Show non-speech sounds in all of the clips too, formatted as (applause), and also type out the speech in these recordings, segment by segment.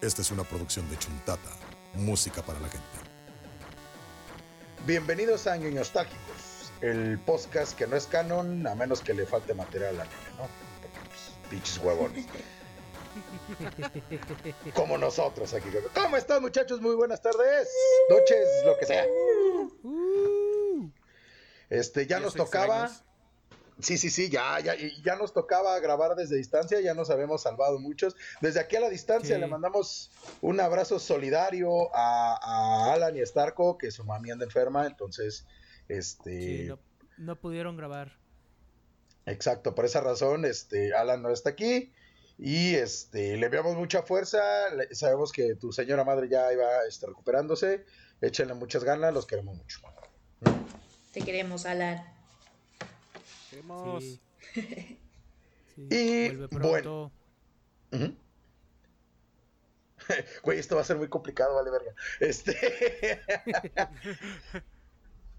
Esta es una producción de Chuntata, música para la gente. Bienvenidos a Años Nostálgicos, el podcast que no es canon a menos que le falte material a nene, ¿no? Porque, pues, pinches huevones. (laughs) Como nosotros aquí. ¿Cómo están muchachos? Muy buenas tardes, noches, lo que sea. Este, ya ¿Ya nos tocaba. extraños? Sí, sí, sí, ya, ya, ya nos tocaba grabar desde distancia, ya nos habíamos salvado muchos. Desde aquí a la distancia Sí. le mandamos un abrazo solidario a, a Alan y Starco, que su mami anda enferma, entonces, este, Sí, no, no pudieron grabar. exacto, por esa razón, este, Alan no está aquí y este, le enviamos mucha fuerza, le- sabemos que tu señora madre ya iba este, recuperándose, échenle muchas ganas, los queremos mucho. Te queremos, Alan. Queremos. Sí. (laughs) Sí, Y, Vuelve bueno. pronto. Ujú. (laughs) Güey, esto va a ser muy complicado, vale verga. Este. (laughs)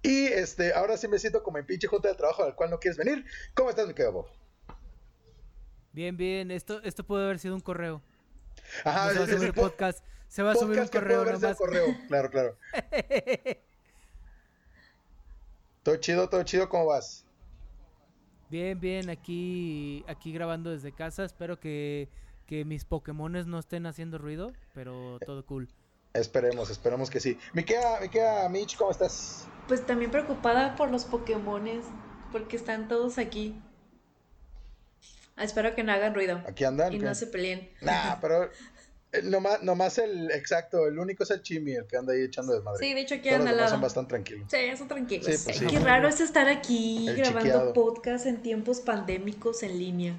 y este, ahora sí me siento como en pinche junta de trabajo al cual no quieres venir. ¿Cómo estás, mi querido Bob? Bien, bien. Esto, esto puede haber sido un correo. Ajá, No se va a subir po- podcast. Se va a subir un correo nomás. correo. Claro, claro. Todo chido, todo chido, ¿cómo vas? Bien, bien. Aquí, aquí grabando desde casa. Espero que, que mis Pokémones no estén haciendo ruido, pero todo cool. Esperemos, esperemos que sí. Mi queda, queda, Mitch, ¿cómo estás? Pues también preocupada por los Pokémones, porque están todos aquí. Ah, Espero que no hagan ruido Aquí andan. y ¿qué? no se peleen. Nah, pero (laughs) nomás, nomás el exacto, el único es el Chimi, el que anda ahí echando desmadre. Sí, de hecho aquí Todos los anda al demás son bastante tranquilos. Sí, son tranquilos. Sí, pues sí. Qué raro es estar aquí El grabando chiqueado. podcast en tiempos pandémicos en línea.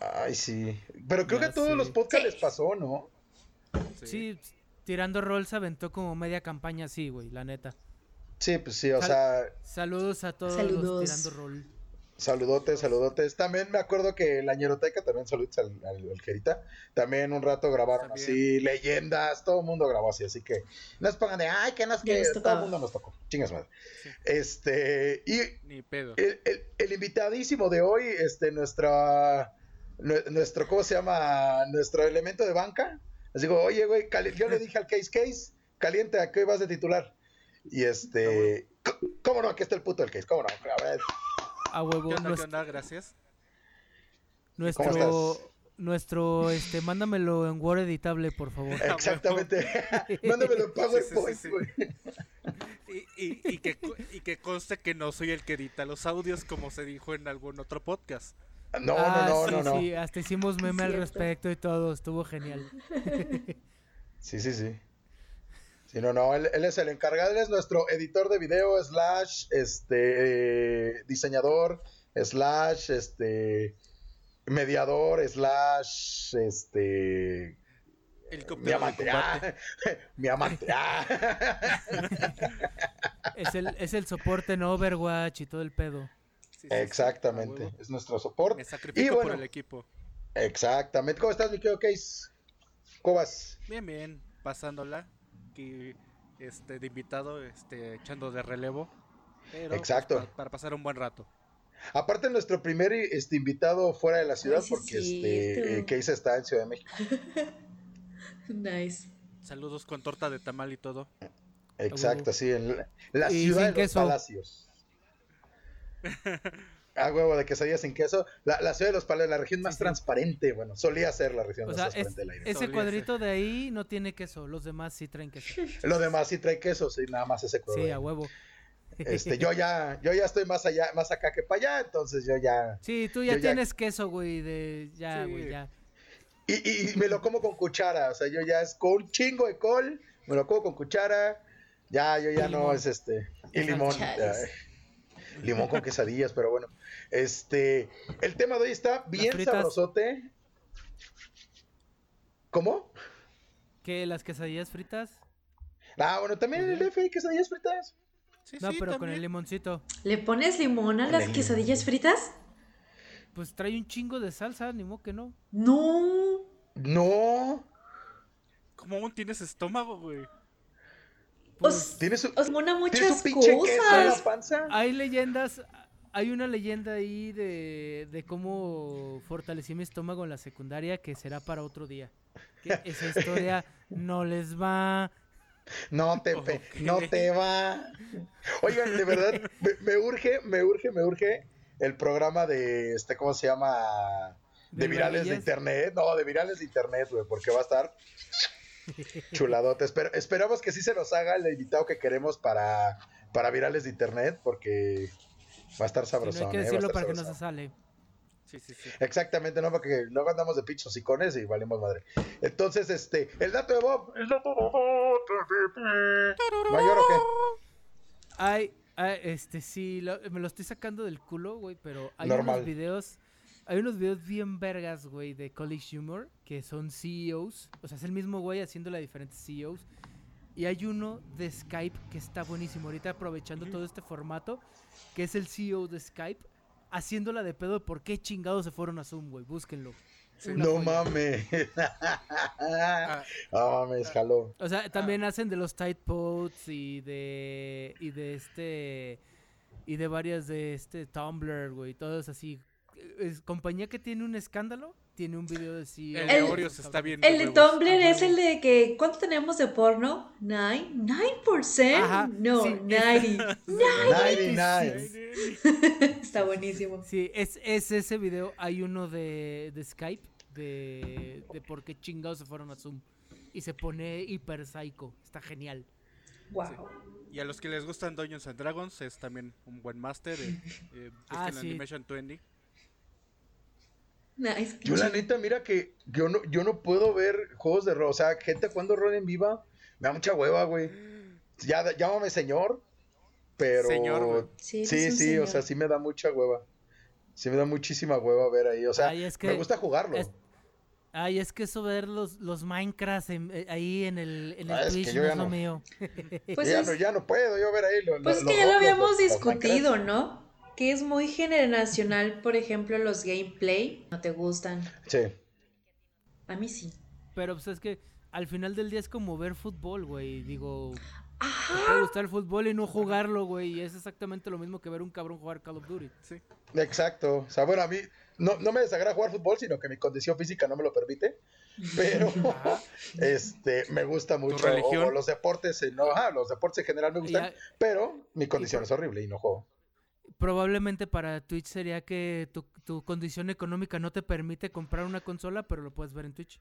Ay, sí. Pero creo Ya que a todos los podcasts Sí. les pasó, ¿no? Sí, tirando rol se aventó como media campaña así, güey, la neta. Sí, pues sí, o Sal- sea, Saludos a todos Saludos. los tirando rol. Saludotes, saludotes. También me acuerdo que la ñeroteca, también saludos al, al, al Jerita, también un rato grabaron También. así, leyendas, todo el mundo grabó así, así que no se pongan de, ay, que nos que todo el mundo nos tocó, chingas madre. Sí. Este, y Ni pedo. el, el- el invitadísimo de hoy, este, nuestra, nue- nuestro, ¿cómo se llama? Nuestro elemento de banca. Les digo, oye, güey, yo le dije al Case Case, caliente, ¿a qué hoy vas de titular? Y este, c- ¿cómo no? Aquí está el puto del Case, ¿cómo no? A ver, A huevo. ¿Qué onda? ¿Qué nues- onda? Gracias. nuestro, estás? nuestro, este, mándamelo en Word editable, por favor. exactamente. (laughs) Mándamelo en PowerPoint, Sí, sí, sí. Y, y, y que, y que conste que no soy el que edita los audios como se dijo en algún otro podcast. No, Ah, no, sí, no, no, no. Sí, hasta hicimos meme al respecto y todo, estuvo genial. Sí, sí, sí. Sí, no, no, él, él es el encargado, él es nuestro editor de video, slash, este, eh, diseñador, slash, este, mediador, slash, este, El (laughs) mi amante, ah, mi amante, ah. Es el, es el soporte en Overwatch y todo el pedo. Sí, sí, Exactamente, es nuestro soporte. Me sacrifico Y bueno, por el equipo. exactamente. ¿Cómo estás, mi querido Case? ¿Cómo vas? Bien, bien, pasándola. Aquí, este, de invitado, este, echando de relevo. Pero, pues, Exacto. para, para pasar un buen rato. Aparte, nuestro primer este, invitado fuera de la ciudad, Ay, sí es porque este, eh, Case está en Ciudad de México. (laughs) Nice. Saludos con torta de tamal y todo. Exacto, sí, en la, la ciudad de los queso. palacios. (laughs) Ah, huevo, de quesadillas sin queso. La, la ciudad de los palacios, la región más Sí, sí. transparente, bueno, solía ser la región O más sea, es- transparente del aire. ese Solía cuadrito de ahí no tiene queso, los demás sí traen queso. (laughs) Lo demás sí trae queso, sí, nada más ese Sí, cuadro. a huevo. Este, (laughs) yo ya, yo ya estoy más allá, más acá que para allá, entonces yo ya. Sí, tú ya tienes queso, güey, de... Ya, Sí. güey, ya. Y, y- y me lo como con cuchara, o sea, yo ya es con un chingo de col, me lo como con cuchara, ya, yo ya Y no limón. es este. Y limón. Ay, limón con quesadillas, pero bueno. Este, el tema de hoy está bien sabrosote. ¿Cómo? ¿Qué, las quesadillas fritas? Ah, bueno, también en el DF hay quesadillas fritas. Sí, No, sí, pero con el limoncito. ¿Le pones limón a las el quesadillas fritas? Pues trae un chingo de salsa, ni modo que no. No. No. ¿Cómo aún tienes estómago, güey? Pues, Os, ¿Tienes un, os mona ¿tienes un muchas pinche queso en la cosas. panza? hay leyendas, hay una leyenda ahí de, de cómo fortalecí mi estómago en la secundaria que será para otro día. que esa (laughs) historia no les va. No te, no te va. Oigan, de verdad, me, me urge, me urge, me urge el programa de este, ¿cómo se llama? De, ¿De virales de internet. No, de virales de internet, güey, porque va a estar (laughs) chuladote. Esper- esperamos que sí se nos haga el invitado que queremos para, para virales de internet, porque va a estar Si no sabrosón. hay que eh, decirlo para que no se sale. Sí, sí, sí. Exactamente, no, porque luego andamos de pichos icones y valimos madre. Entonces, este, el dato de Bob. El dato de Bob. ¿Mayor o qué? Ay, ay, este sí, lo- me lo estoy sacando del culo, güey, pero hay Normal. unos videos, hay unos videos bien vergas, güey, de College Humor, que son CEOs, o sea, es el mismo güey haciéndole a diferentes CEOs, y hay uno de Skype que está buenísimo, ahorita aprovechando todo este formato, que es el CEO de Skype, haciéndola de pedo de por qué chingados se fueron a Zoom, güey, búsquenlo. Una No joya. mames. Ah, (laughs) No mames, jaló. O sea, también hacen de los tight posts y de y de este y de varias de este Tumblr, güey, todos así. Es compañía que tiene un escándalo, tiene un video de CEO. el de Oreos está bien. El de. Tumblr es el de que, ¿cuánto tenemos de porno? ¿Nine? ¿9%? Ajá, no, sí, 90. 99. (laughs) (laughs) Está buenísimo. Sí, es, es ese video. Hay uno de, de Skype de, de por qué chingados se fueron a Zoom. Y se pone hiper psycho. Está genial. Wow. Y a los que les gustan Dungeons and Dragons es también un buen máster. Eh, eh, (laughs) Ah, sí. Animation 20. Nice. Yo la neta, mira que yo no, yo no puedo ver juegos de rol. O sea, gente jugando rol en viva. Me da mucha hueva, güey. Ya, llámame señor. Pero. Señor, güey. Sí, Sí, sí, o sea, sí me da mucha hueva. Sí me da muchísima hueva ver ahí. O sea, Ay, es que me gusta jugarlo. es- Ay, es que eso ver los, los Minecraft en- eh, ahí en el, en el Ah, es que Twitch yo no es lo no- mío. Pues ya, es- no, ya no puedo yo ver ahí. lo- Pues es los que ya lo los- habíamos los- los discutido. ¿no? Que es muy generacional, por ejemplo, los gameplay. No te gustan. Sí. A mí sí. Pero pues es que al final del día es como ver fútbol, güey. Digo, te Ajá. puede gustar el fútbol y no jugarlo, güey. Y es exactamente lo mismo que ver un cabrón jugar Call of Duty. Sí. Exacto. O sea, bueno, a mí no, no me desagrada jugar fútbol, sino que mi condición física no me lo permite. Pero (laughs) Ajá. este me gusta mucho. religión? O, o los deportes, no, los deportes en general me gustan. Ya- Pero mi condición es horrible y no juego. Probablemente para Twitch sería que tu, tu condición económica no te permite comprar una consola, pero lo puedes ver en Twitch.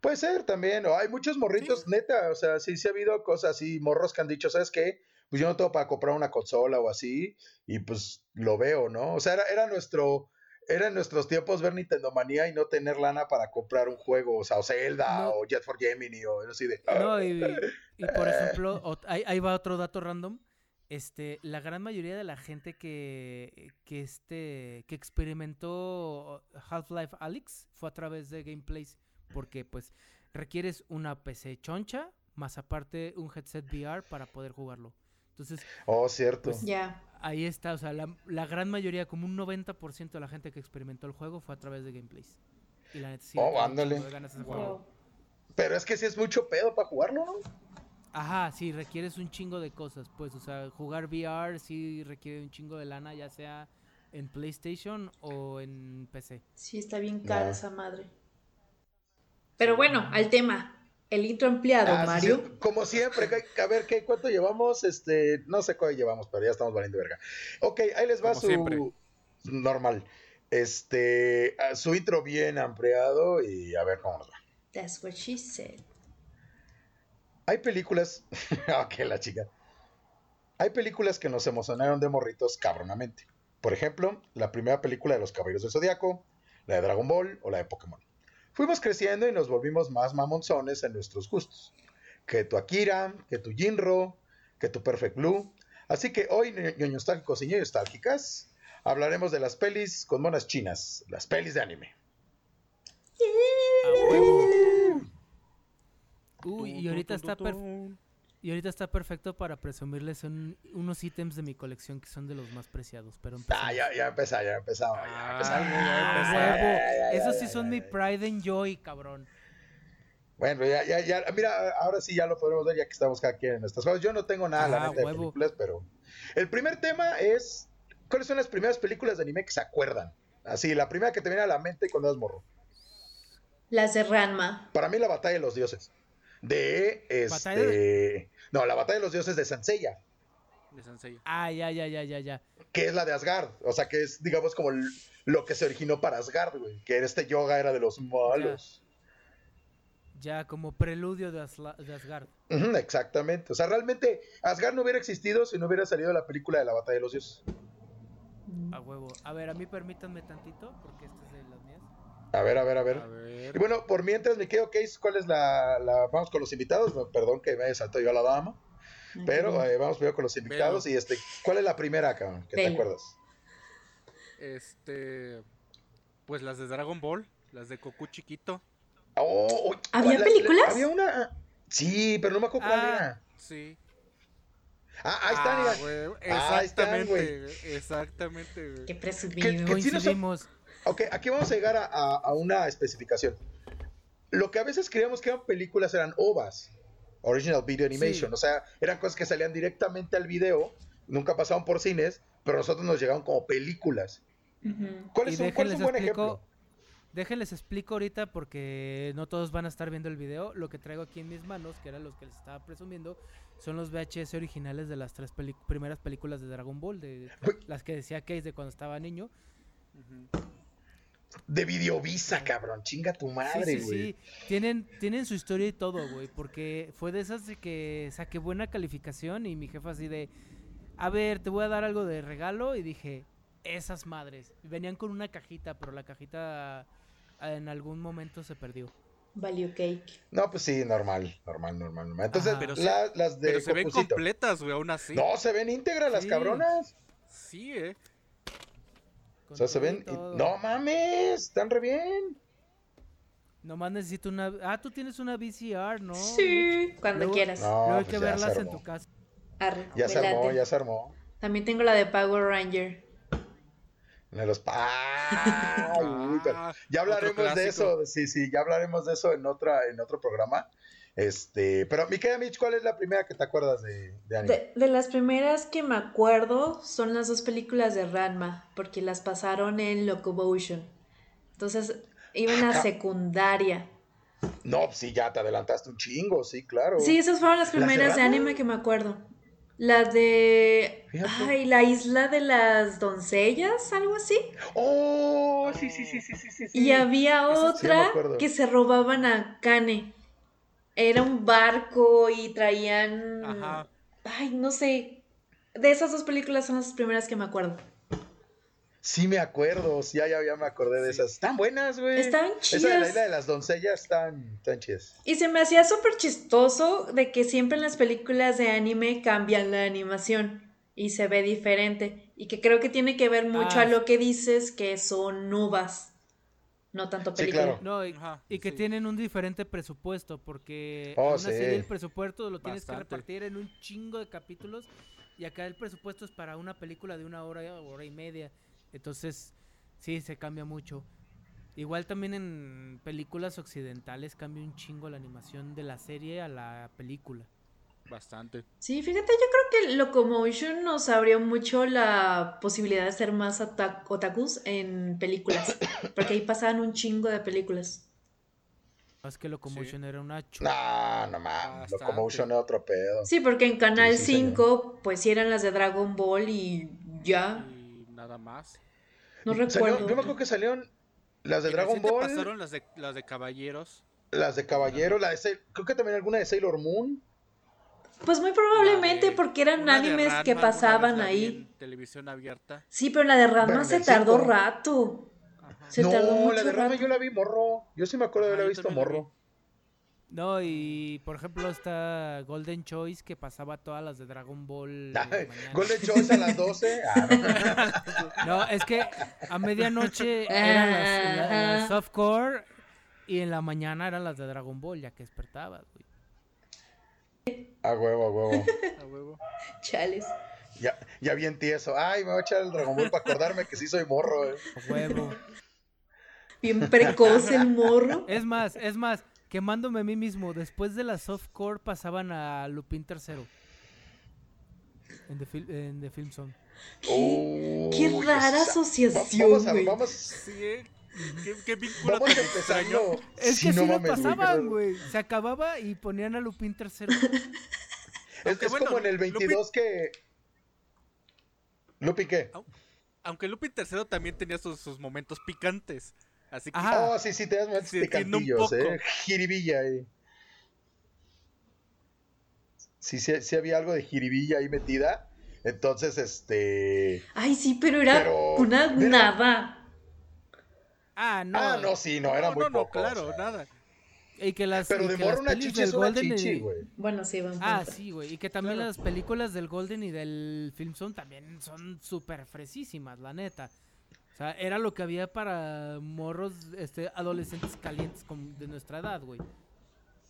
Puede ser también, o hay muchos morritos, neta, o sea, sí, sí ha habido cosas así, morros que han dicho, ¿sabes qué? Pues yo no tengo para comprar una consola o así, y pues lo veo, ¿no? O sea, era, era nuestro, era en nuestros tiempos ver Nintendo Manía y no tener lana para comprar un juego, o sea, o Zelda, No. o Jet for Gemini, o así de... No, y, y por ejemplo, (laughs) ahí va otro dato random. Este, la gran mayoría de la gente que, que, este, que experimentó Half-Life Alyx fue a través de gameplays, porque pues requieres una PC choncha, más aparte un headset VR para poder jugarlo. Entonces, Oh, cierto. Pues, Ya. ahí está, o sea, la, la gran mayoría, como un 90% de la gente que experimentó el juego fue a través de gameplays. Y la neta sí Oh, ándale. de ganas. Wow. Pero es que sí es mucho pedo para jugarlo, ¿no? Ajá, sí, requieres un chingo de cosas, pues, o sea, jugar VR sí requiere un chingo de lana, ya sea en PlayStation o en PC. Sí, está bien cara esa madre. Pero bueno, al tema. El intro ampliado, Ah, Mario. sí, como siempre, a ver, ¿qué, ¿cuánto llevamos? Este, no sé cuánto llevamos, pero ya estamos valiendo verga. Ok, ahí les va Como su siempre. normal. Este, a su intro bien ampliado y a ver cómo nos va. That's what she said. Hay películas, (laughs) ok, la chica. Hay películas que nos emocionaron de morritos cabronamente. Por ejemplo, la primera película de los Caballeros del Zodiaco, la de Dragon Ball o la de Pokémon. Fuimos creciendo y nos volvimos más mamonzones en nuestros gustos. Que tu Akira, que tu Jinro, que tu Perfect Blue. Así que hoy, ñoños nostálgicos y ñoños nostálgicas, hablaremos de las pelis con monas chinas, las pelis de anime. Uy, y ahorita está y ahorita está perfecto para presumirles un- unos ítems de mi colección que son de los más preciados, pero Ah, empecemos. ya, ya empezamos, ya empezamos, ya Ah, empezamos. ya ¡A empezamos. huevo! Ya, ya, ya, Esos sí son ya, mi pride and joy, cabrón. Bueno, ya, ya, ya, mira, ahora sí ya lo podemos ver ya que estamos cada quien en nuestras cosas. Yo no tengo nada, la Ah, neta, de películas, pero... El primer tema es, ¿cuáles son las primeras películas de anime que se acuerdan? Así, la primera que te viene a la mente cuando eras morro. Las de Ranma. Para mí la batalla de los dioses. De ¿Batalla este. No, la batalla de los dioses de Sansella. De Sansella. Ah, ya, ya, ya, ya, ya. Que es la de Asgard. O sea, que es, digamos, como lo que se originó para Asgard, güey. Que este yoga era de los malos. Ya, como preludio de, Asla- de Asgard. Ujú, exactamente. O sea, realmente Asgard no hubiera existido si no hubiera salido la película de la batalla de los dioses. A huevo. A ver, a mí permítanme tantito, porque este es de las mías. A ver, a ver, a ver. A ver. Y bueno, por mientras me quedo, Case, ¿cuál es la, la- Vamos con los invitados. No, Perdón que me haya saltado yo a la dama. Pero eh, vamos primero con los invitados. Y este, ¿cuál es la primera, cabrón? ¿Qué te acuerdas? Este. Pues las de Dragon Ball. Las de Goku chiquito. Oh, oh, ¿Había películas? la- había una. Sí, pero no me acuerdo cuál Ah. era. Sí. Ah, ahí está, Ah, güey, Ahí están, güey. Exactamente, güey, exactamente, güey. Qué ¿Qué- presumido. qué-. Ok, aquí vamos a llegar a, a- a una especificación. Lo que a veces creíamos que eran películas eran OVAs, Original Video Animation. Sí. O sea, eran cosas que salían directamente al video, nunca pasaban por cines, pero nosotros nos llegaban como películas. ¿Cuál es, un, cuál es déjenles un buen explico, ejemplo? déjenles explico ahorita porque no todos van a estar viendo el video. Lo que traigo aquí en mis manos, que eran los que les estaba presumiendo, son los VHS originales de las tres primeras películas de Dragon Ball, de Güey. las que decía Case de cuando estaba niño. Ujú. De Videovisa, cabrón. Chinga tu madre, sí, sí, güey. sí. Tienen, tienen su historia y todo, güey. Porque fue de esas de que saqué buena calificación y mi jefa así de, a ver, te voy a dar algo de regalo. Y dije, esas madres. Venían con una cajita, pero la cajita en algún momento se perdió. Value cake. No, pues sí, normal, normal, normal. normal. Entonces. Pero se- la- las de Pero se ven completas, güey, aún así. No, se ven íntegras las cabronas. Sí, eh. O sea, se y ven. todo. No mames, están re bien. Nomás necesito una... Ah, tú tienes una VCR, ¿no? Sí. Cuando Luego- quieras. No, Luego hay pues que verlas en tu casa. Arre, Ya me se armó, late. ya se armó. También tengo la de Power Ranger. De los (laughs) Ah, ya hablaremos de eso. Sí, sí, ya hablaremos de eso en otra, en otro programa. Este, pero mi querida Mitch, ¿cuál es la primera que te acuerdas de, de anime? De, de las primeras que me acuerdo son las dos películas de Ranma, porque las pasaron en Locomotion. Entonces, iba en la Ajá. secundaria. No, pues sí, ya te adelantaste un chingo, sí, claro. Sí, esas fueron las ¿Las de primeras de anime que me acuerdo. Las de... Fíjate. Ay, la isla de las doncellas, algo así. Oh, sí, sí, sí, sí, sí, sí. Y había sí, otra que se robaban a Kane. Era un barco y traían... Ajá. Ay, no sé. De esas dos películas son las primeras que me acuerdo. Sí me acuerdo, sí, ya, ya, ya me acordé de esas. Están buenas, güey. Estaban Esa de la chidas. isla de las doncellas están, están chidas. Y se me hacía súper chistoso de que siempre en las películas de anime cambian la animación y se ve diferente. Y que creo que tiene que ver mucho Ah, a lo que dices que son nubas, no tanto Sí, película. claro. No, y, Ajá, y que sí. tienen un diferente presupuesto, porque Oh, en una sí. serie el presupuesto lo tienes que repartir en un chingo de capítulos y acá el presupuesto es para una película de una hora o hora y media. Entonces, sí, se cambia mucho. Igual también en películas occidentales cambia un chingo la animación de la serie a la película. Bastante. Sí, fíjate, yo creo que Locomotion nos abrió mucho la posibilidad de ser más ota- otakus en películas, (coughs) porque ahí pasaban un chingo de películas. Más que Locomotion era una chula. No, no mames. Locomotion es otro pedo. Sí, porque en Canal Sí, sí, señor. 5, pues sí eran las de Dragon Ball y ya, Y nada más. no Salió- recuerdo. yo me acuerdo que salieron las de Y Dragon Ball, pasaron las de, las de Caballeros. las de Caballero, la de creo que también alguna de Sailor Moon. Pues muy probablemente de- porque eran animes Ranma, que pasaban ahí. televisión abierta. Sí, pero la de Ranma se tardó cinco. rato. Ajá. Se tardó no, mucho la de Rama rato. yo la vi morro. Yo sí me acuerdo de haberla yo visto vi. morro. No, y por ejemplo está Golden Choice que pasaba todas las de Dragon Ball. Golden Choice a las 12. (laughs) Ah, no. No, es que a medianoche eran las, la- softcore y en la mañana eran las de Dragon Ball, ya que despertabas, güey. A huevo, a huevo. A huevo. (laughs) Chales. Ya, ya bien tieso. Ay, me voy a echar el Dragon Ball para acordarme que sí soy morro. eh. A huevo. Bien precoz el morro. Es más, es más, quemándome a mí mismo, después de la softcore pasaban a Lupin III. En The, Fil- en The Film Zone. Qué Uy, rara esa- asociación, Vamos a, güey. vamos, Sí, eh, (laughs) ¿Qué, qué vínculo Vamos. Es que no sí lo mames, güey, pasaban, güey. Se acababa y ponían a Lupin tercero. (laughs) Es, es bueno, como en el 22 que. ¿Lupi qué? Aunque Lupin III también tenía sus, sus momentos picantes. Así que Ajá. Oh, sí, sí, te das momentos picantillos. ¿eh? Jiribilla ahí. Sí, sí, sí había algo de jiribilla ahí metida. Entonces, este. Ay, sí, pero era Pero- una nada. Ah, no. Ah, no, sí, no, era no, muy no, no, poco. claro, o sea. nada. Y que las, Pero y de que morro las una pelis chichi del es una Golden y- chichi, güey. Bueno, sí, buen Ah, sí, güey. Y que también Claro. las películas del Golden y del Film son también son súper fresísimas, la neta. O sea, era lo que había para morros, este, adolescentes calientes como de nuestra edad, güey.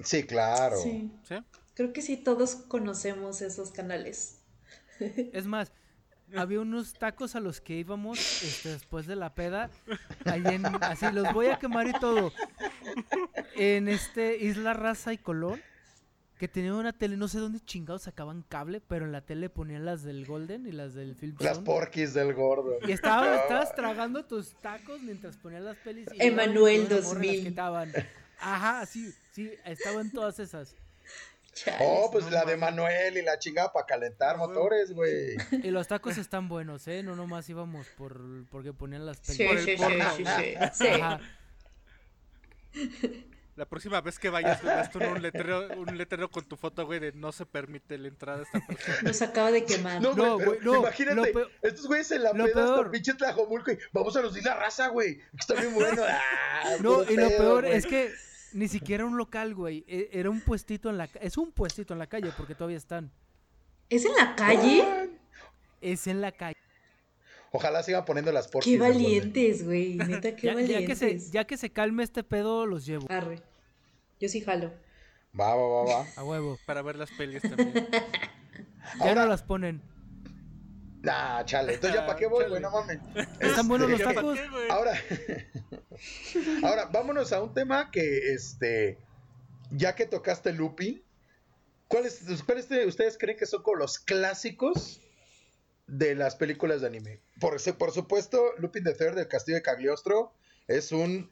Sí, claro. Sí. ¿Sí? Creo que sí, todos conocemos esos canales. Es más, había unos tacos a los que íbamos este, después de la peda. Ahí en, así, los voy a quemar y todo. En este Isla Raza y Colón. Que tenía una tele, no sé dónde chingados sacaban cable, pero en la tele ponían las del Golden y las del Film Las Zone. porquis del gordo. Y estabas, estabas tragando tus tacos mientras ponían las pelis. y Emanuel luego una morra las 2000. que estaban. Ajá, sí, sí, estaban todas esas. Chales. Oh, pues no la de. Manuel y la chingada para calentar Ah, motores, güey. Y los tacos están buenos, ¿eh? No nomás íbamos por porque ponían las Sí, pelis. por el sí, sí, sí, sí. Sí. Ajá. La próxima vez que vayas, ves tú un letrero, un letrero con tu foto, güey, de no se permite la entrada a esta persona. Nos acaba de quemar. No, No, güey, pero güey, no, imagínate, lo peor- estos güeyes en la lo peda hasta pinche Tlajomulco y vamos a los de la raza, güey. que Está bien bueno. (laughs) Ah, No, y lo peor güey. es que ni siquiera un local, güey. e- Era un puestito en la es un puestito en la calle porque todavía están. ¿Es en la calle? Es en la calle. Ojalá sigan poniendo las porquis. Qué valientes, güey. (laughs) Neta, qué Ya, ya valientes. que se ya que se calme este pedo los llevo Arre. Yo sí jalo. Va, va, va, va. a huevo. Para ver las pelis también. Ya Ahora- no las ponen. Nah, chale. Entonces ya para qué voy, güey, no mames. (laughs) Están buenos los Este, tacos. Ahora, (laughs) ahora, vámonos a un tema que, este, ya que tocaste Lupin, ¿cuáles, cuáles de ustedes creen que son como los clásicos de las películas de anime? Por, por supuesto, Lupin the Third del Castillo de Cagliostro es un.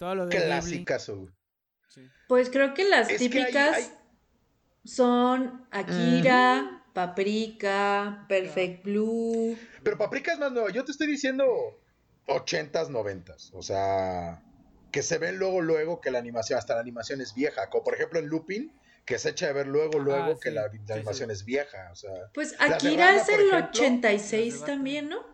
Sí. Pues creo que las Es que hay- típicas hay- son Akira, Paprika, Perfect Blue. Pero Paprika es más nueva. Yo te estoy diciendo 80s, 90s. O sea, que se ven luego, luego que la animación, hasta la animación es vieja. Como por ejemplo en Lupin, que se echa de ver luego, luego Ah, que sí, la, sí, animación es vieja. O sea, Pues Akira Ranma, es el ejemplo. 86 Las de también, ¿no?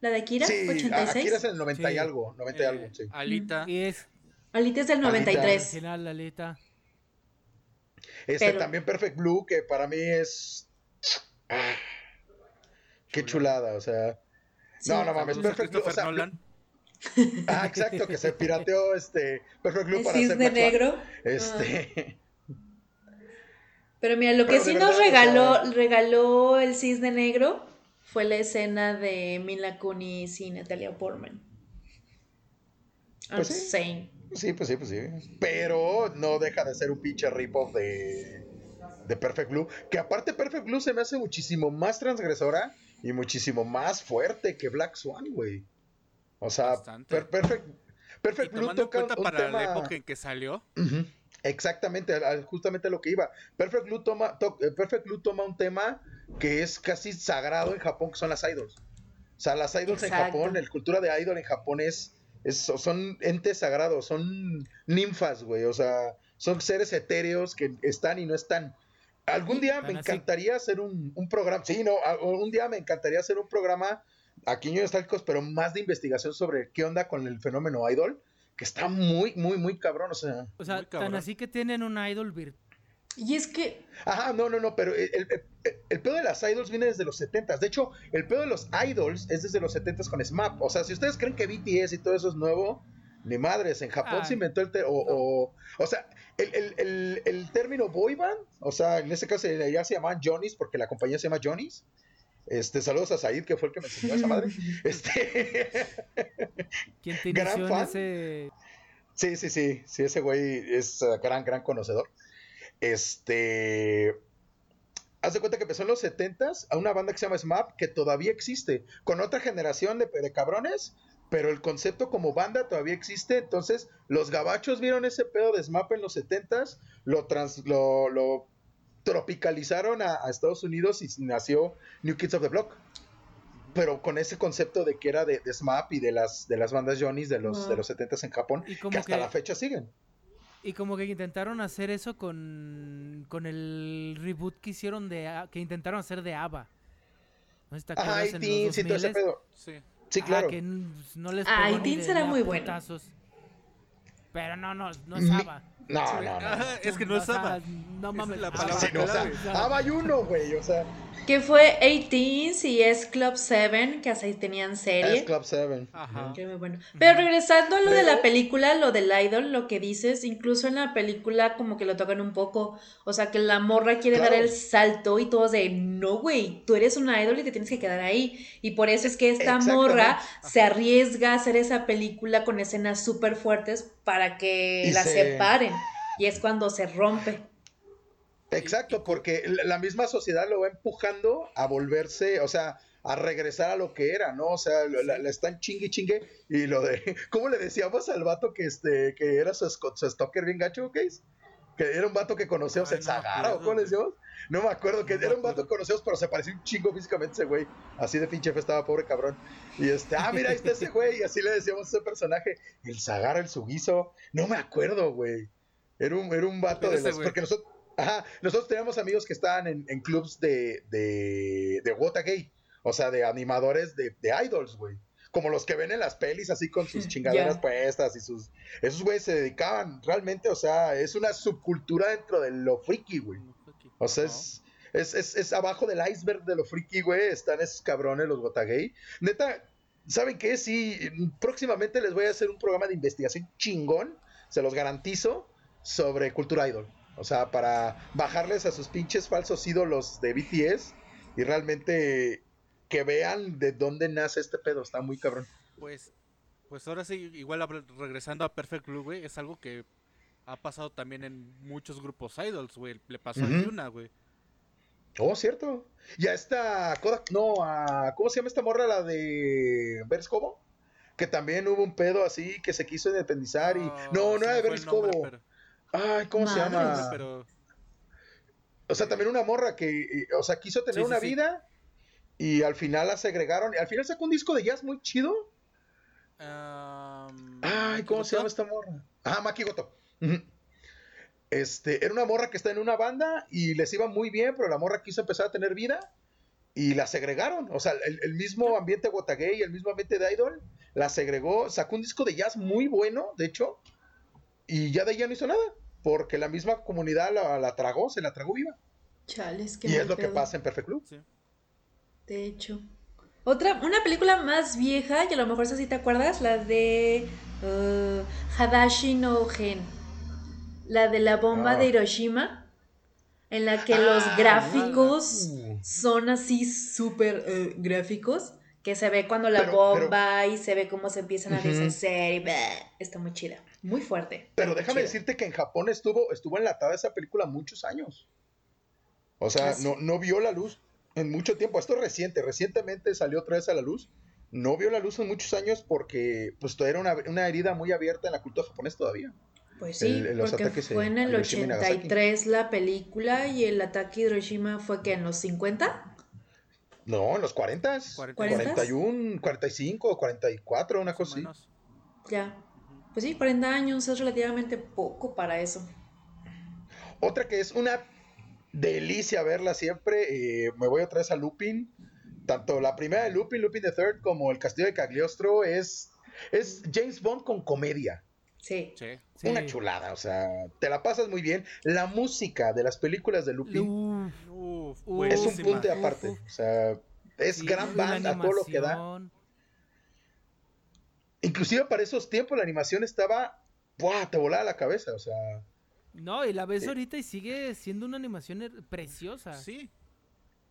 La de Akira, sí, 86. Akira es el 90 y algo. 90 y Eh, algo, sí. Alita. Y es Alita es del Alita. 93. original, Lalita. Este pero- también Perfect Blue, que para mí es. Ah, qué chulada, o sea. Sí. No, no mames, Perfect Blue. O sea, Nolan. ah, exacto, que se pirateó este Perfect Blue para hacer negro. Este. (laughs) Pero mira, lo que Pero sí nos o regaló, sea- regaló el cisne negro fue la escena de Mila Kunis y Natalia Portman. I'm Pues sí. saying. Sí, pues sí, pues sí. Pero no deja de ser un pinche rip-off de, de Perfect Blue. Que aparte Perfect Blue se me hace muchísimo más transgresora y muchísimo más fuerte que Black Swan, güey. O sea. Per- Perfect, Perfect Blue toca cuenta un para tema... la época en que salió, Exactamente, justamente a lo que iba. Perfect Blue, toma, to- eh, Perfect Blue toma un tema que es casi sagrado en Japón, que son las idols. O sea, las idols en. Japón, la cultura de idol en Japón es, es- son entes sagrados, son ninfas, güey. O sea, son seres etéreos que están y no están. Algún día me así. encantaría hacer un, un programa, sí, no, a- un día me encantaría hacer un programa aquí en Nostálgicos, pero más de investigación sobre qué onda con el fenómeno idol, que está muy, muy, muy cabrón, o sea. O sea, Muy tan así que tienen un idol virtual. Y es que Ajá, no, no, no, pero el, el, pedo de las idols viene desde los 70s. De hecho, el pedo de los idols es desde los 70s con SMAP. O sea, si ustedes creen que BTS y todo eso es nuevo, ni madres, en Japón Ah, se inventó el... te- o, o, o sea, el, el, el, el término boy band, o sea, en ese caso ya se llamaban Johnny's porque la compañía se llama Johnny's. Este, saludos a Said, que fue el que me enseñó esa madre. (laughs) Este, (laughs) ¿Quién te Gran fan. ese Sí, sí, sí, sí, ese güey es eh, gran, gran conocedor. Este, haz de cuenta que empezó en los 70s a una banda que se llama SMAP, que todavía existe, con otra generación de, de cabrones, pero el concepto como banda todavía existe. Entonces, los gabachos vieron ese pedo de SMAP en los 70s, lo, trans, lo, lo tropicalizaron a, a, Estados Unidos y nació New Kids of the Block. Pero con ese concepto de que era de, de SMAP y de las, de las bandas Johnny's de los, de los 70s en Japón, Y como que hasta que- la fecha siguen. Y como que intentaron hacer eso con, con el reboot que hicieron de que intentaron hacer de ABBA. No sé si te acuerdas Ay, en los Teen, sí, todo ese 2000s. pedo. Sí. Sí, claro. que n- no les Ay, pegó ni Teen de- será muy bueno. Pero no, no, no es Mi- ABBA. No, Sí, no, no. ajá, es que no es ABBA. No mames. es la ABBA. palabra Sí, no, o sea. ABBA hay uno, güey, o sea, Que fue 18 y es Club 7, que hasta ahí tenían serie. es Club 7. Ajá. Que muy bueno. Pero regresando a lo de la película, lo del idol, lo que dices, incluso en la película como que lo tocan un poco. O sea, que la morra quiere dar el salto y todos de, no, güey, tú eres una idol y te tienes que quedar ahí. Y por eso es que esta morra se arriesga a hacer esa película con escenas súper fuertes para que Y la se- separen. Y es cuando se rompe. Exacto, porque la misma sociedad lo va empujando a volverse, o sea, a regresar a lo que era, ¿no? O sea, la, la están chingue chingue y lo de, (laughs) ¿cómo le decíamos al vato que este, que era su, su stalker bien gacho, ¿qué es? Que era un vato que conocíamos, el Zagara, ¿o cómo le decíamos? No me acuerdo, que era un vato que conocíamos, pero se parecía un chingo físicamente ese güey. Así de pinche fe estaba, pobre cabrón. Y este, ah, mira, ahí está ese güey, y así le decíamos a ese personaje, el Zagara, el Sugizo, no me acuerdo, güey. Era un, era un vato de güey. porque nosotros, ajá, nosotros teníamos amigos que estaban en, en clubs de, de, de Wota Gay, o sea, de animadores de, de idols, güey. Como los que ven en las pelis así con sus (laughs) chingaderas puestas y sus... Esos güeyes se dedicaban realmente, o sea, es una subcultura dentro de lo friki, güey. O sea, es, es, es, es abajo del iceberg de lo friki, güey. Están esos cabrones, los Gotagay. Neta, ¿saben qué? Sí, próximamente les voy a hacer un programa de investigación chingón, se los garantizo, sobre cultura idol. O sea, para bajarles a sus pinches falsos ídolos de BTS y realmente que vean de dónde nace este pedo. Está muy cabrón. Pues, pues ahora sí, igual regresando a Perfect Blue, güey, es algo que ha pasado también en muchos grupos idols, güey. Le pasó a. Yuna, güey. Oh, cierto. Y a esta Kodak, no, a, ¿cómo se llama esta morra? La de Beres Cobo. Que también hubo un pedo así que se quiso independizar y. Ah, No, se no era de pero- Ay, ¿cómo se llama? Pero O sea, también una morra que, eh, o sea, quiso tener Sí, una sí. vida y al final la segregaron. Y al final sacó un disco de jazz muy chido. Ay, ¿cómo se llama esta morra? Ah, Maki Goto. Este, era una morra que está en una banda y les iba muy bien, pero la morra quiso empezar a tener vida y la segregaron. O sea, el, el mismo ambiente Gay, el mismo ambiente de Idol, la segregó, sacó un disco de jazz muy bueno, de hecho, y ya de ahí ya no hizo nada, porque la misma comunidad la, la tragó, se la tragó viva. Chales, qué y es lo que pasa en Perfect Blue. Sí. De hecho. Otra, una película más vieja, y a lo mejor esa sí te acuerdas, la de uh, Hadashi no Gen. La de la bomba Ah. de Hiroshima, en la que Ah, los gráficos uh. son así súper eh, gráficos, que se ve cuando la Pero- bomba y se ve cómo se empiezan a deshacer y bleh, está muy chida, muy fuerte. Pero déjame decirte que en Japón estuvo, estuvo enlatada esa película muchos años. O sea, no, no vio la luz en mucho tiempo. Esto es reciente, recientemente salió otra vez a la luz. No vio la luz en muchos años porque pues era una, una herida muy abierta en la cultura japonesa todavía. Pues sí, el- los porque fue en el Hiroshima y Nagasaki. 83 la película y el ataque de Hiroshima fue que en los 50. No, en los 40, ¿Cuarenta? 41, 45, 44, una cosa así. Ya. Pues sí, 40 años es relativamente poco para eso. Otra que es una delicia verla siempre. eh, me voy otra vez a Lupin. Tanto la primera de Lupin, Lupin the Third, como El Castillo de Cagliostro es, es James Bond con comedia. Sí. Sí. Sí. Una chulada, o sea, te la pasas muy bien. La música de las películas de Lupin Uf, Uf, Uf, es un punto de aparte. uf. O sea, es sí, gran banda, todo lo que da. Inclusive para esos tiempos la animación estaba, ¡buah! Te volaba la cabeza, o sea, No, y la ves Eh. ahorita y sigue siendo una animación preciosa. Sí.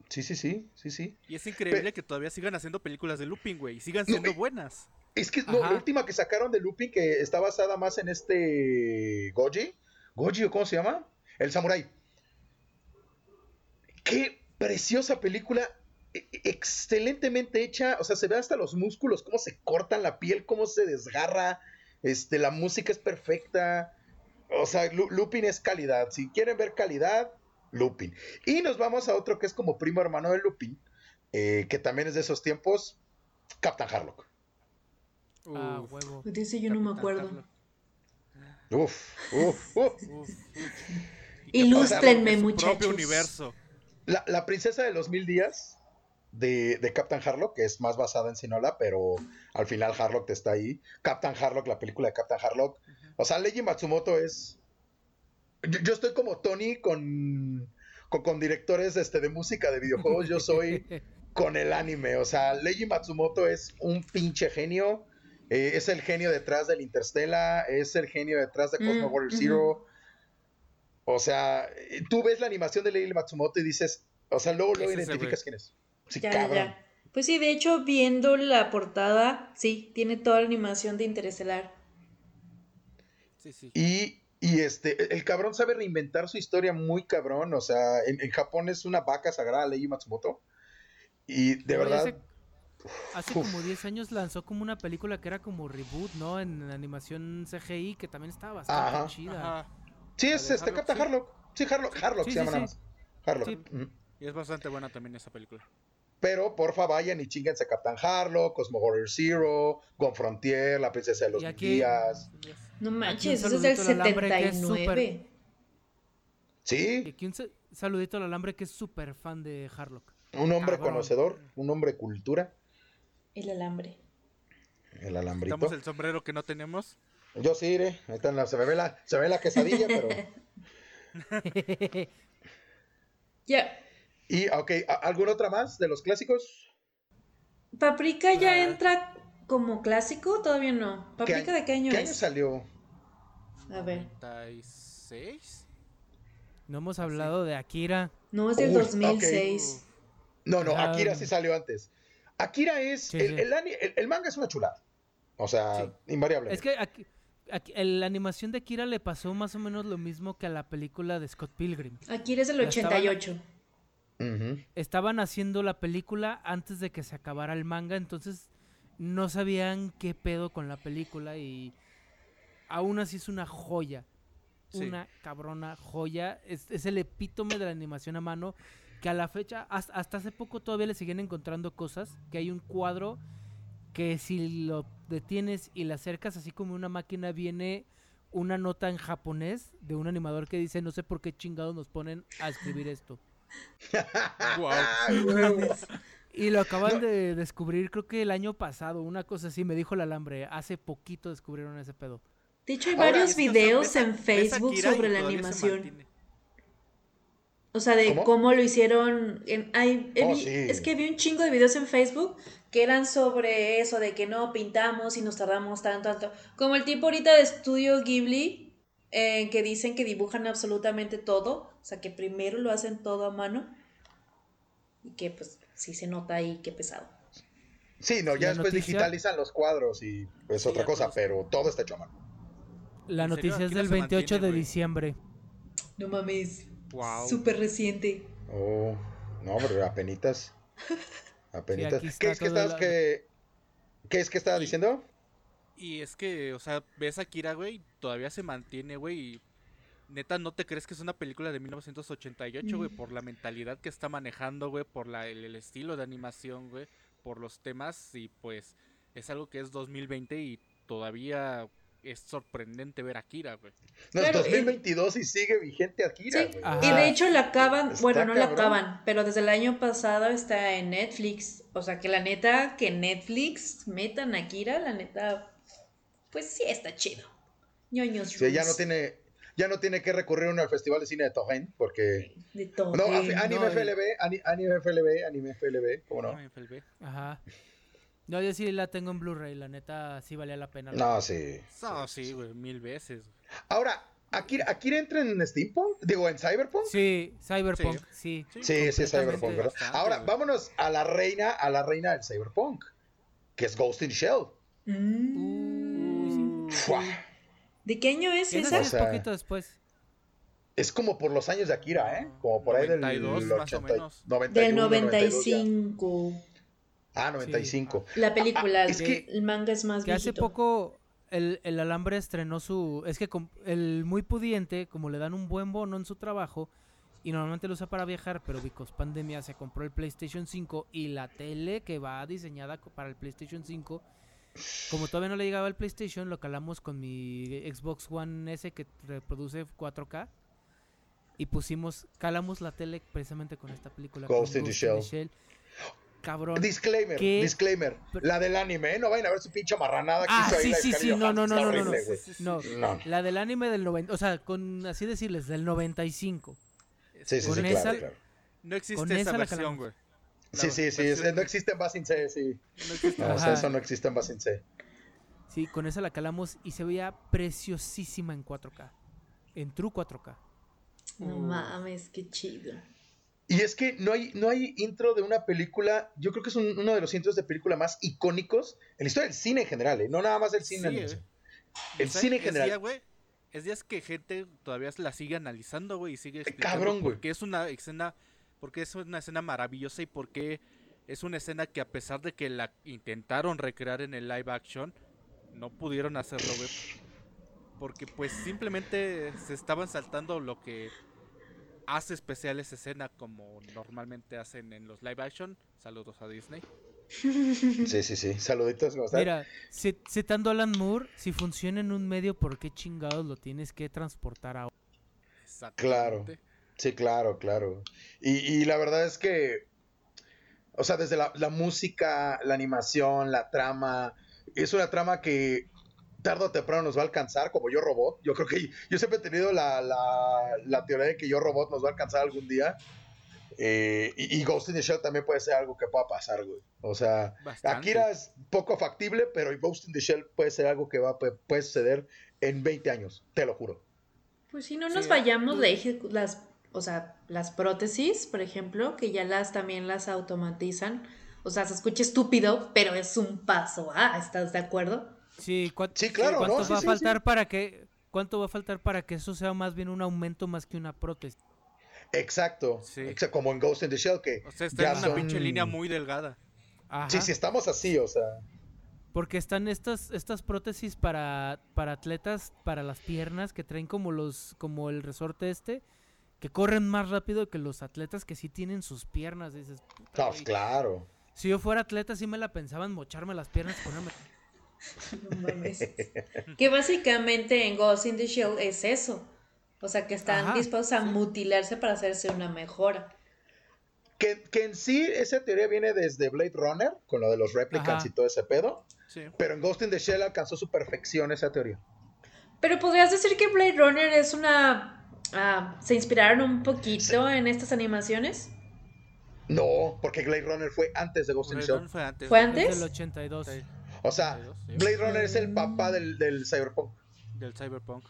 sí, sí, sí, sí, sí. Y es increíble que todavía sigan haciendo películas de looping, güey. Y sigan siendo y- buenas. Es que no, la última que sacaron de Lupin, que está basada más en este Goji, Goji o cómo se llama, El Samurai. Qué preciosa película, excelentemente hecha, o sea, se ve hasta los músculos, cómo se cortan la piel, cómo se desgarra, este, la música es perfecta, o sea, Lu- Lupin es calidad, si quieren ver calidad, Lupin. Y nos vamos a otro que es como primo hermano de Lupin, eh, que también es de esos tiempos, Captain Harlock. Ah, huevo. Ese yo no me acuerdo. Harlock. Uf, uf, uf. Uf, uf. Ilústrenme, Su muchachos. propio universo. La, la princesa de los mil días de, de Captain Harlock, que es más basada en Sinola, pero al final Harlock está ahí. Captain Harlock, la película de Captain Harlock. O sea, Leiji Matsumoto es. Yo, yo estoy como Tony con, con, con directores este, de música de videojuegos. Yo soy (laughs) con el anime. O sea, Leiji Matsumoto es un pinche genio. Eh, es el genio detrás del Interstellar. Es el genio detrás de Cosmo Mm, Warrior. Zero. O sea, eh, tú ves la animación de Leiji Matsumoto y dices. O sea, luego, luego identificas quién es. Sí, Ya, cabrón. ya. Pues sí, de hecho, viendo la portada, sí, tiene toda la animación de Interestelar. Sí, sí. Y, y este, el cabrón sabe reinventar su historia muy cabrón. O sea, en, en Japón es una vaca sagrada, Leiji Matsumoto. Y de y verdad. Hace, como 10 años lanzó como una película que era como reboot, ¿no? En animación CGI, que también estaba bastante Ajá. chida. Ajá. Sí, es este, Captain. Harlock. Sí, Harlock, Harlock Sí, se sí, llama nada más. Harlock. Y es bastante buena también esa película. Pero porfa, vayan y chinguense Captain Harlock, Cosmo Warrior Zero, Gon Frontier, La Princesa de los Y Días. No manches, eso es del saludito al alambre, que es 79. Y Sí, aquí un sa- saludito al alambre que es súper fan de Harlock. un hombre Cabrón. conocedor, un hombre cultura, El alambre. el alambrito. Quitamos el sombrero que no tenemos. Yo sí iré, ahí está la- se, me ve la, se me ve la quesadilla, pero... (laughs) Ya. Y, ok, ¿a- ¿alguna otra más de los clásicos? ¿Paprika ya Ah. entra como clásico? Todavía no. ¿Paprika de qué año ¿Qué es? año salió? A ver. 36. No hemos hablado de Akira. No, es del Uy, 2006. No, no, Ah. Akira sí salió antes. Akira es. Sí, el, sí. el ani- el- el manga es una chulada. O sea, invariable. Es que aquí, la animación de Akira le pasó más o menos lo mismo que a la película de Scott Pilgrim. Aquí eres del Ya estaban- 88. Estaban haciendo la película antes de que se acabara el manga, entonces no sabían qué pedo con la película y aún así es una joya. Sí. Una cabrona joya. Es, es el epítome de la animación a mano que a la fecha, hasta, hasta hace poco todavía le siguen encontrando cosas, que hay un cuadro que si lo detienes y le acercas así como una máquina viene una nota en japonés de un animador que dice no sé por qué chingados nos ponen a escribir esto. (laughs) Wow. Y lo acaban de descubrir creo que el año pasado, una cosa así, me dijo el alambre, hace poquito descubrieron ese pedo. De hecho, hay Ahora, varios videos ves en Facebook sobre la se animación. O sea, de ¿Cómo? ¿Cómo? lo hicieron. En, hay- he Oh, vi- sí. Es que vi un chingo de videos en Facebook que eran sobre eso, de que no pintamos y nos tardamos tanto, tanto. Como el tipo ahorita de estudio Ghibli, eh, que dicen que dibujan absolutamente todo. O sea, que primero lo hacen todo a mano. Y que pues sí se nota ahí qué pesado. Sí, no, ya La después noticia- digitalizan los cuadros y es Sí, otra cosa, pero todo está hecho a mano. La noticia es del se 28 de güey. diciembre. No mames. Wow. Súper reciente. Oh, no, pero apenitas. (laughs) Apenitas. está ¿Qué es que estás la- que ¿Qué es que estaba diciendo? Y es que, o sea, ves a Akira, güey, todavía se mantiene, güey. Y neta, no te crees que es una película de 1988, güey, Mm. por la mentalidad que está manejando, güey, por la, el, el estilo de animación, güey, por los temas. Y pues es algo que es 2020 y todavía es sorprendente ver a Akira, güey. No, Claro, es 2022 y sigue vigente Akira, Sí, y de hecho la acaban, Está bueno, no la acaban, pero desde el año pasado está en Netflix. O sea que la neta, que Netflix metan a Akira, la neta, pues sí está chido. Ñoños Sí, ya no tiene ya no tiene que recurrir uno al Festival de Cine de Torrent porque De todo. no, Anime no, FLB, ani- Anime FLB, Anime FLB, ¿cómo no? Ay, FLB. Ajá. No, yo sí la tengo en Blu-ray, la neta sí valía la pena. No, sí. No, sí, güey, mil veces. Ahora, ¿Akira, ¿Akira entra en Steampunk? Digo, ¿en Cyberpunk? Sí, Cyberpunk, sí. Sí, sí. Cyberpunk, ¿verdad? Bastante, Ahora, güey. vámonos a la reina, a la reina del Cyberpunk, que es Ghost in Shell. Mm. Fua. ¿De qué año es Esa O es sea, poquito después. es como por los años de Akira, ¿eh? Como por ahí del 92 más o 80 menos. 91, Del 92 ya. 95. Ah, 95. La película, Ah, es el- que- el manga es más Que hace viejito. poco el, el alambre estrenó su... Es que el muy pudiente, como le dan un buen bono en su trabajo, y normalmente lo usa para viajar, pero because pandemia se compró el PlayStation 5 y la tele que va diseñada para el PlayStation 5. Como todavía no le llegaba el PlayStation, lo calamos con mi Xbox One S que reproduce 4K. Y pusimos, calamos la tele precisamente con esta película. Ghost in the Shell. Cabrón. Disclaimer, ¿Qué? disclaimer. Pero- La del anime, ¿eh? No vayan a ver su pinche marranada que Ah, hizo ahí sí, la sí, sí, no, no, no, no, no, no. No, la del anime del 90, o sea, con así decirles, del 95. Sí, sí, Con sí, esa- claro, claro. No existe esa esa versión, güey. Sí, sí, sí, versión- es- no existe en Basin C, sí. no existe. No, o sea, Ajá. eso no existe en Basin C. Sí, con esa la calamos y se veía preciosísima en 4K. En True 4K. No mames, qué chido. Y es que no hay, no hay intro de una película, yo creo que es un- uno de los intros de película más icónicos en la historia del cine en general, ¿eh? no nada más del cine. Sí, de eh. animación. El cine en Es día, general. es días que gente todavía la sigue analizando, güey, y sigue Eh, explicando cabrón, güey. qué es una escena, porque es una escena maravillosa y por qué es una escena que a pesar de que la intentaron recrear en el live action, no pudieron hacerlo, güey. Porque pues simplemente se estaban saltando lo que hace especial esa escena como normalmente hacen en los live action. Saludos a Disney. (laughs) Sí, sí, sí. Saluditos. Mira, ci- citando a Alan Moore, si funciona en un medio, ¿por qué chingados lo tienes que transportar a Exactamente. Sí, claro, claro. Y, y la verdad es que, o sea, desde la, la música, la animación, la trama, es una trama que tarde o temprano nos va a alcanzar, como Yo Robot. Yo creo que yo siempre he tenido la, la, la teoría de que Yo Robot nos va a alcanzar algún día. Eh, y, y Ghost in the Shell también puede ser algo que pueda pasar, güey. O sea, Bastante. Akira es poco factible, pero Ghost in the Shell puede ser algo que va, puede, puede suceder en 20 años, te lo juro. Pues si no nos vayamos de eje- las, o sea, las prótesis, por ejemplo, que ya las también las automatizan. O sea, se escucha estúpido, pero es un paso. Ah, ¿estás de acuerdo? Sí, ¿cuán- Sí, claro, ¿cuánto ¿no? Va sí, a faltar sí. para que cuánto va a faltar para que eso sea más bien un aumento más que una prótesis? Exacto, Sí. exacto, como en Ghost in the Shell, que O sea, está ya en una son- pinche línea muy delgada. Ajá. Sí, sí, estamos así, o sea, Porque están estas estas prótesis para para atletas para las piernas que traen como los como el resorte este que corren más rápido que los atletas que sí tienen sus piernas, dices, puta, no, güey. claro. Si yo fuera atleta sí me la pensaban mocharme las piernas, ponerme (laughs) No mames. que básicamente en Ghost in the Shell es eso. O sea, que están Ajá, dispuestos a mutilarse para hacerse una mejora. Que, que en sí esa teoría viene desde Blade Runner, con lo de los replicants Ajá. y todo ese pedo, Sí. pero en Ghost in the Shell alcanzó su perfección esa teoría. Pero podrías decir que Blade Runner es una... ah, ¿Se inspiraron un poquito en estas animaciones? No, porque Blade Runner fue antes de Ghost in the Shell. Fue antes. ¿Fue antes? del 82. Sí, O sea, 82, sí. Blade Runner es el papá del, del cyberpunk. Del Cyberpunk.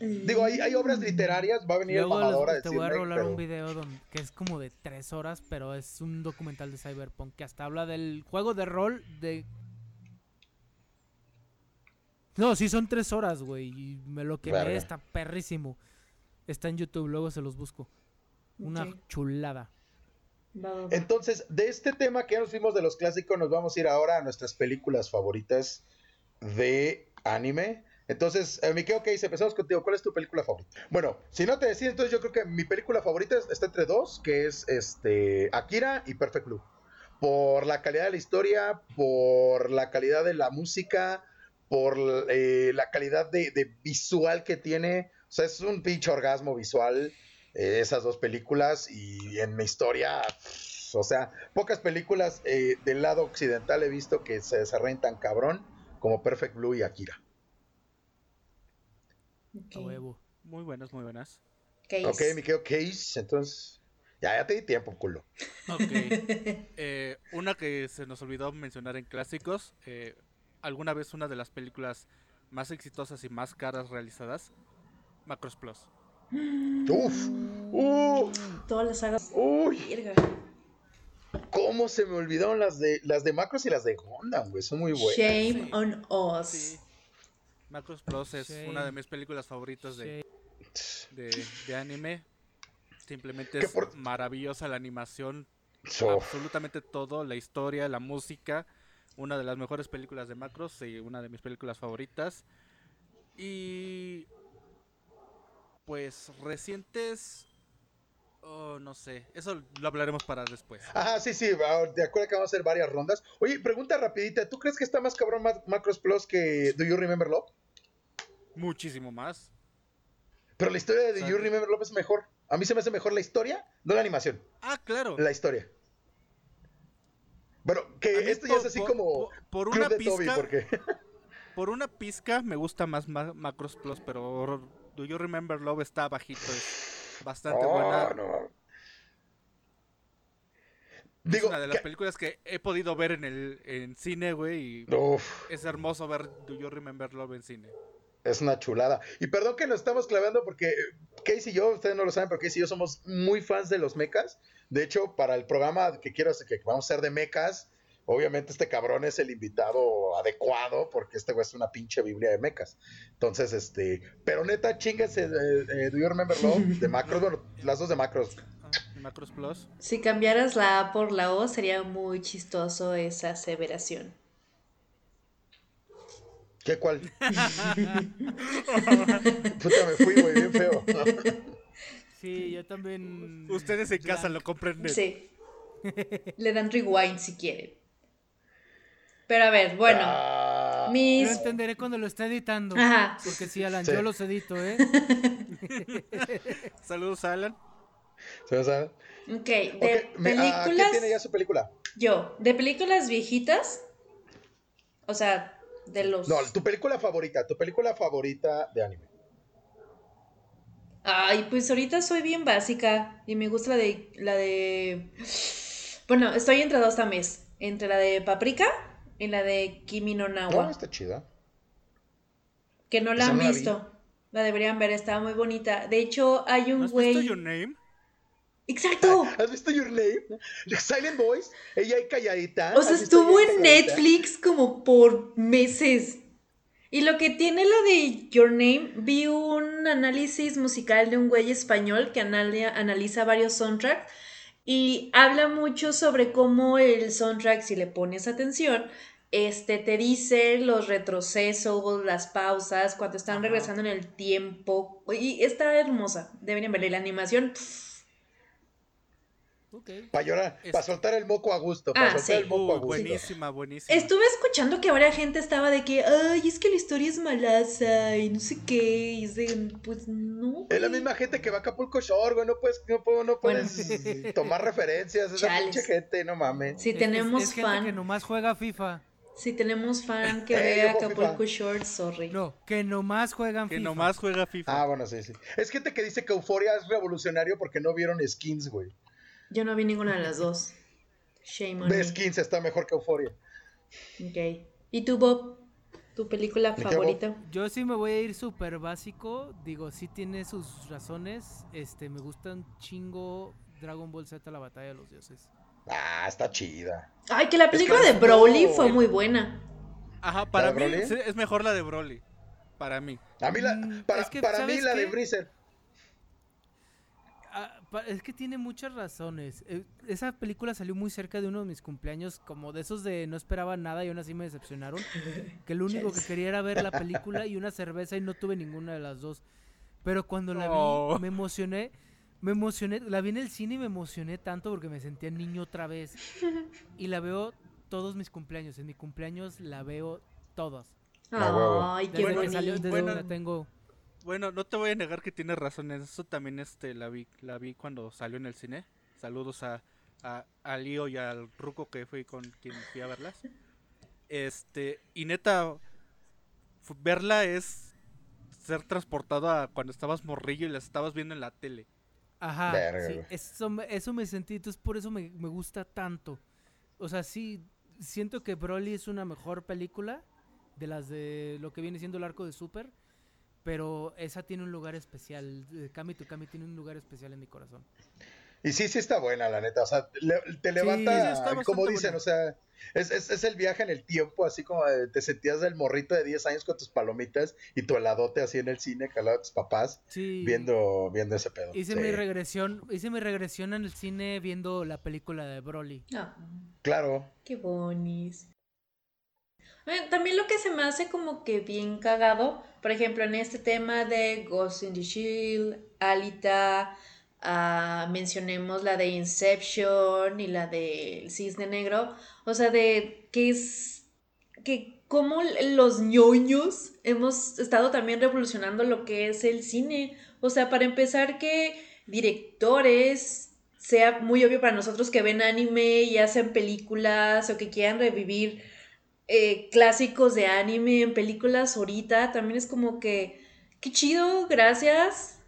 Digo, hay, hay obras literarias, va a venir Luego el mamador a te voy a rolar pero- un video donde, que es como de tres horas, pero es un documental de Cyberpunk que hasta habla del juego de rol de... No, sí son tres horas, güey, y me lo quemé, está perrísimo. Está en YouTube, luego se los busco. Una chulada. Entonces, de este tema que ya nos fuimos de los clásicos, nos vamos a ir ahora a nuestras películas favoritas de anime. Entonces, eh, Mikeo, ok, empezamos contigo. ¿Cuál es tu película favorita? Bueno, si no te decides, entonces yo creo que mi película favorita está entre dos, que es este Akira y Perfect Blue. Por la calidad de la historia, por la calidad de la música, por eh, la calidad de, de visual que tiene. O sea, es un pinche orgasmo visual eh, esas dos películas y en mi historia, pff, o sea, pocas películas eh, del lado occidental he visto que se desarrollen tan cabrón como Perfect Blue y Akira. A Ok. huevo. Muy buenas, muy buenas. Case. Ok, me quedo case, entonces ya, ya te di tiempo, culo. Ok. (laughs) Eh, una que se nos olvidó mencionar en clásicos. eh, alguna vez una de las películas más exitosas y más caras realizadas. Macros Plus. Uf, uh, Todas las sagas. uy, cómo se me olvidaron las de las de Macros y las de Gundam, güey, son muy buenas. Shame Sí. on us. Sí. Macros Plus es una de mis películas favoritas de, de, de anime. Simplemente es por- maravillosa la animación, So, absolutamente todo, la historia, la música, una de las mejores películas de Macros y una de mis películas favoritas. Y pues recientes, oh, no sé, eso lo hablaremos para después. Ajá, sí, sí, de acuerdo que vamos a hacer varias rondas. Oye, pregunta rapidita, ¿tú crees que está más cabrón Ma- Macros Plus que Do You Remember Love? Muchísimo más. Pero la historia de Do You. Remember Love es mejor. A mí se me hace mejor la historia, no la animación, Ah, claro. la historia. Bueno, que esto ya es así por- como por, por Club una de Toby, pizca, porque... (laughs) por una pizca me gusta más Ma- Macros Plus, pero Do You Remember Love está bajito, es bastante Oh, buena. no. es Digo, una de las que- películas que he podido ver en el en cine, güey, y Uf, es hermoso ver Do You Remember Love en cine. es una chulada. Y perdón que nos estamos clavando porque Casey y yo, ustedes no lo saben, pero Casey y yo somos muy fans de los mechas. De hecho, para el programa que quiero hacer, que vamos a hacer de mechas, obviamente este cabrón es el invitado adecuado porque este güey es una pinche biblia de mechas. Entonces, este, pero neta, chingase eh, eh, Do You Remember Love de Macros, bueno, las dos de Macros. Ah, Macros Plus. Si cambiaras la A por la O, sería muy chistoso esa aseveración. ¿Qué cuál? (laughs) Puta, me fui, güey, bien feo. Sí, yo también. Ustedes en casa lo comprenden. Sí. Le dan rewind si quieren. Pero a ver, bueno. Ah, mis... Lo entenderé cuando lo esté editando. Ajá. Porque sí, Alan, Sí. yo los edito, ¿eh? (laughs) Saludos, Alan. ¿se me sabe? Ok, de ah, películas... ¿Quién tiene ya su película? Yo, de películas viejitas. O sea, de los... No, tu película favorita, tu película favorita de anime. Ay, pues ahorita soy bien básica y me gusta la de la de Bueno, estoy entre dos también, entre la de Paprika y la de Kimi no Na wa, No, está chida. que no la esa han no la vi. visto. La deberían ver, estaba muy bonita. De hecho, hay ¿No un has visto güey Your Name? Exacto. (laughs) ¿Has visto Your Name? Silent Voice, ella ahí calladita. O sea, ¿Has visto estuvo en? Netflix como por meses. Y lo que tiene la de Your Name, vi un análisis musical de un güey español que analia- analiza varios soundtracks y habla mucho sobre cómo el soundtrack, si le pones atención, este te dice los retrocesos, las pausas, cuando están regresando en el tiempo. Y está hermosa. Deberían verla. Y la animación, pff, Para llorar, Es- para soltar el moco a gusto, para Ah, soltar sí. el moco a gusto. buenísima, buenísima. Estuve escuchando que ahora gente estaba de que, ay, es que la historia es malaza y no sé qué, y es de, pues no. Es la güey". misma gente que va a Acapulco Shore, güey, no puedes, no, puedo- no Bueno. puedes tomar referencias, esa pinche gente, no mames. Si Es- tenemos es, es gente fan, que nomás juega FIFA. si tenemos fan que (laughs) Eh, juego Acapulco. Short, sorry. No, que nomás juegan Que FIFA. nomás juega FIFA. Ah, bueno, sí, sí. Es gente que dice que Euforia es revolucionario porque no vieron skins, güey. Yo no vi ninguna de las (laughs) dos. Shame on me. skins está mejor que Euforia. Ok. ¿Y tú, Bob? ¿Tu película ¿De qué, favorita? Yo sí me voy a ir súper básico. Digo, sí tiene sus razones. Este, me gusta un chingo Dragon Ball Z, la batalla de los dioses. Ah, está chida. Ay, que la película es de Broly fue muy buena. Ajá, para mí Broly? es mejor la de Broly. Para mí. A mí la, Mm, para, es que, para mí ¿sabes la de? Freezer. Ah, es que tiene muchas razones. Eh, esa película salió muy cerca de uno de mis cumpleaños, como de esos de no esperaba nada y aún así me decepcionaron. (laughs) Que lo único que quería era ver la película y una cerveza y no tuve ninguna de las dos. Pero cuando la Oh. vi, me emocioné. Me emocioné. La vi en el cine y me emocioné tanto porque me sentía niño otra vez. (laughs) Y la veo todos mis cumpleaños. En mi cumpleaños la veo todas. Ah. Ay, qué Desde Bueno, que salió, bonito. desde Bueno. la tengo. Bueno, no te voy a negar que tienes razones. Eso también este la vi, la vi cuando salió en el cine. Saludos a, a, a Lío y al Ruco que fui con quien fui a verlas. Este, y neta, verla es ser transportado a cuando estabas morrillo y las estabas viendo en la tele. Ajá, sí, eso, me- eso me sentí, entonces por eso me, me gusta tanto. O sea, sí, siento que Broly es una mejor película de las de lo que viene siendo el arco de Super, pero esa tiene un lugar especial, eh, Kami to Kami tiene un lugar especial en mi corazón. Y sí, sí está buena, la neta. O sea, le- te levanta, como dicen, buena. o sea, es, es, es el viaje en el tiempo, así como de- te sentías del morrito de 10 años con tus palomitas y tu heladote así en el cine, que al lado de tus papás, Sí. viendo, viendo ese pedo. Hice Sí, mi regresión, hice mi regresión en el cine viendo la película de Broly. Ah, Claro. qué bonis. Eh, También lo que se me hace como que bien cagado, por ejemplo, en este tema de Ghost in the Shield, Alita, ah, mencionemos la de Inception y la de Cisne Negro, o sea, de que es que como los ñoños hemos estado también revolucionando lo que es el cine, o sea, para empezar que directores sea muy obvio para nosotros que ven anime y hacen películas o que quieran revivir eh, clásicos de anime en películas ahorita, también es como que, qué chido, gracias,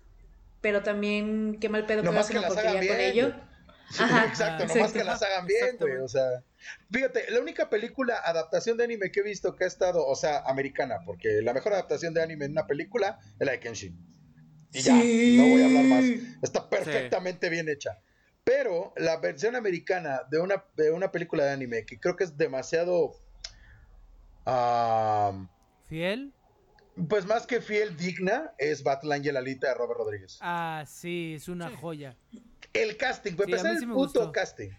pero también qué mal pedo que Nomás hagas que una las hagan porquería con bien. ello. güey. Sí, Ajá, (laughs) exacto, nomás exacto. que las hagan bien, güey. O sea, fíjate, la única película adaptación de anime que he visto que ha estado, o sea, americana, porque la mejor adaptación de anime en una película es la de Kenshin. Y ya, Sí. no voy a hablar más. Está perfectamente bien hecha. Pero la versión americana de una, de una película de anime que creo que es demasiado. Ah, ¿Fiel? pues más que fiel, digna, es Battle Angel Alita de Robert Rodríguez. Ah, sí, es una joya. El casting, para Sí, a empezar sí el puto gustó. casting.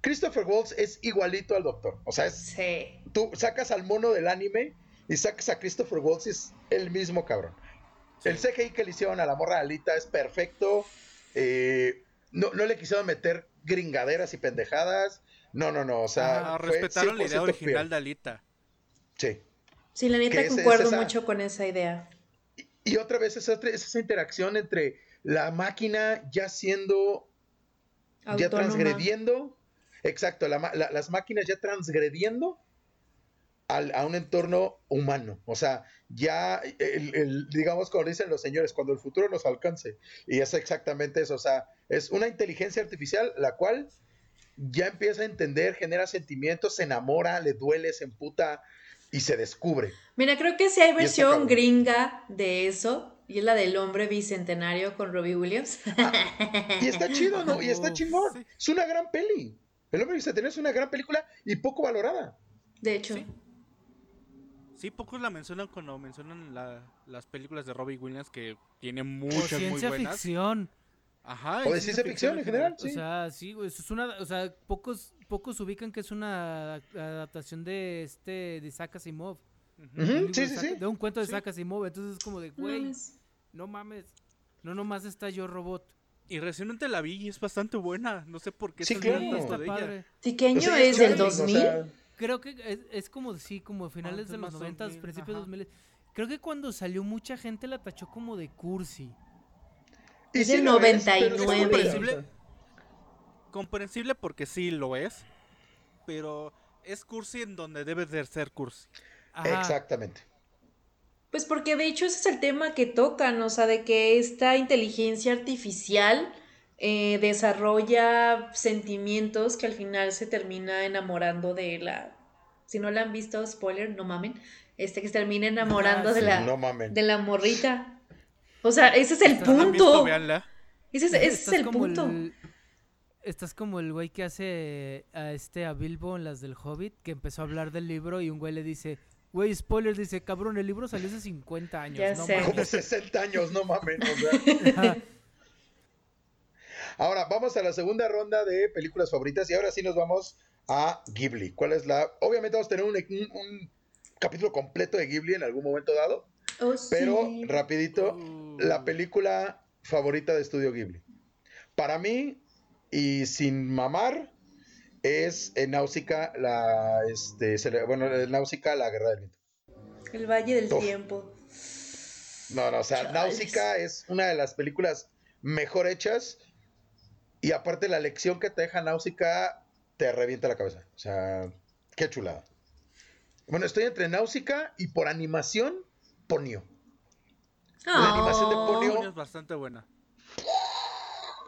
Christopher Waltz es igualito al doctor. O sea, es, Sí. tú sacas al mono del anime y sacas a Christopher Waltz y es el mismo cabrón. El CGI que le hicieron a la morra Alita es perfecto. eh, no, no le quisieron meter gringaderas y pendejadas. No, no, no. O sea, Ah, respetaron la idea 100% original fiel. de Alita. Sí. Sí, la neta es- es concuerdo esa- mucho con esa idea. Y otra vez es, esa interacción entre la máquina ya siendo ya transgrediendo, exacto, la la- las máquinas ya transgrediendo al- a un entorno humano. O sea, ya, el, el- digamos, como dicen los señores, cuando el futuro nos alcance. Y es exactamente eso. O sea, es una inteligencia artificial la cual ya empieza a entender, genera sentimientos, se enamora, le duele, se emputa y se descubre. Mira, creo que sí hay versión gringa de eso. Y es la del hombre bicentenario con Robbie Williams. Y está chido, ¿no? Y está chingón. sí. Es una gran peli. El hombre bicentenario es una gran película y poco valorada. De hecho. Sí. Sí, pocos la mencionan cuando mencionan la- las películas de Robbie Williams que tiene O muchas muy ciencia buenas. ficción. Ajá. O de ciencia ficción en general. O Sí. sea, sí, güey, eso es una, o sea, pocos, pocos ubican que es una adaptación de este, de Isaac Asimov. Sí, de sí, Isaac- sí. De un cuento de Sí. Isaac Asimov, entonces es como de, No güey, mames. no mames, no nomás está yo robot. Y recientemente la vi y es bastante buena. No sé por qué Sí, claro. Está de ella. padre. ¿Sí, qué año Sí, es? ¿Del claro, o sea, 2000? Creo que es, es como, sí, como finales Antes de los más 90, 2000, principios ajá. 2000. Creo que cuando salió mucha gente la tachó como de cursi. Y Es sí del lo es, pero es 99. Comprensible. porque sí lo es. Pero es cursi en donde debe de ser cursi. Ajá. Exactamente. Pues porque de hecho ese es el tema que tocan, o sea, de que esta inteligencia artificial eh, desarrolla sentimientos que al final se termina enamorando de la... Si no la han visto, spoiler, no mamen. Este que se termina enamorando Ah, de la No de la morrita. O sea, ese es el ¿No visto? punto. Véanla. Ese es, ese (laughs) es Estás el punto. el- estás como el güey que hace a este a Bilbo en las del Hobbit, que empezó a hablar del libro y un güey le dice, güey, spoiler, dice, cabrón, el libro salió hace 50 años. Ya no sé. mames". Como 60 años, no mamen. o sea. (laughs) Ahora, vamos a la segunda ronda de películas favoritas y ahora sí nos vamos a Ghibli. ¿Cuál es la...? Obviamente vamos a tener un, un- un capítulo completo de Ghibli en algún momento dado, Oh, pero sí. rapidito, Uh. la película favorita de Estudio Ghibli. Para mí, y sin mamar, es en Náusica la... Este, se le- bueno, en Náusica la Guerra del Viento. El Valle del Uf. Tiempo. No, no, o sea. Náusica es una de las películas mejor hechas y aparte la lección que te deja Náusica te revienta la cabeza. O sea, qué chulada. Bueno, estoy entre Náusica y por animación, Ponio. La animación de Oh. Ponyo- Ponyo es bastante buena.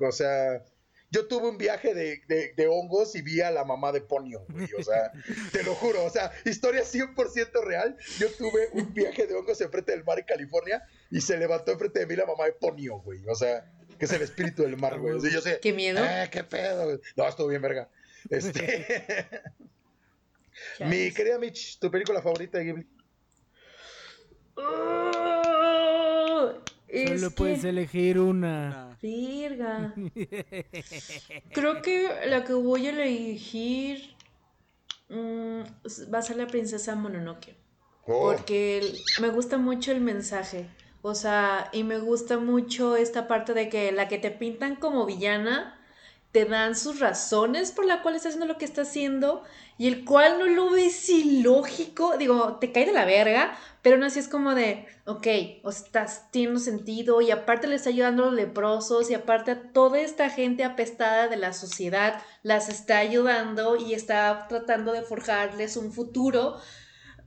O sea, yo tuve un viaje de, de- de hongos y vi a la mamá de Ponio, güey. O sea, te lo juro. O sea, historia 100% real. Yo tuve un viaje de hongos enfrente del mar en California y se levantó enfrente de mí la mamá de Ponio, güey. O sea, que es el espíritu del mar, güey. yo sé, qué miedo. Eh, qué pedo. No, estuvo bien, verga. Este. (laughs) Mi querida Mitch, ¿tu película favorita de Ghibli? Oh, Solo puedes elegir una. Virga. (laughs) Creo que la que voy a elegir mm, va a ser la princesa Mononoke. Oh. Porque me gusta mucho el mensaje. O sea, y me gusta mucho esta parte de que la que te pintan como villana te dan sus razones por la cual está haciendo lo que está haciendo y el cual no lo ves ilógico, digo, te cae de la verga, pero no así es como de, ok, o estás, tiene sentido y aparte le está ayudando a los leprosos y aparte a toda esta gente apestada de la sociedad las está ayudando y está tratando de forjarles un futuro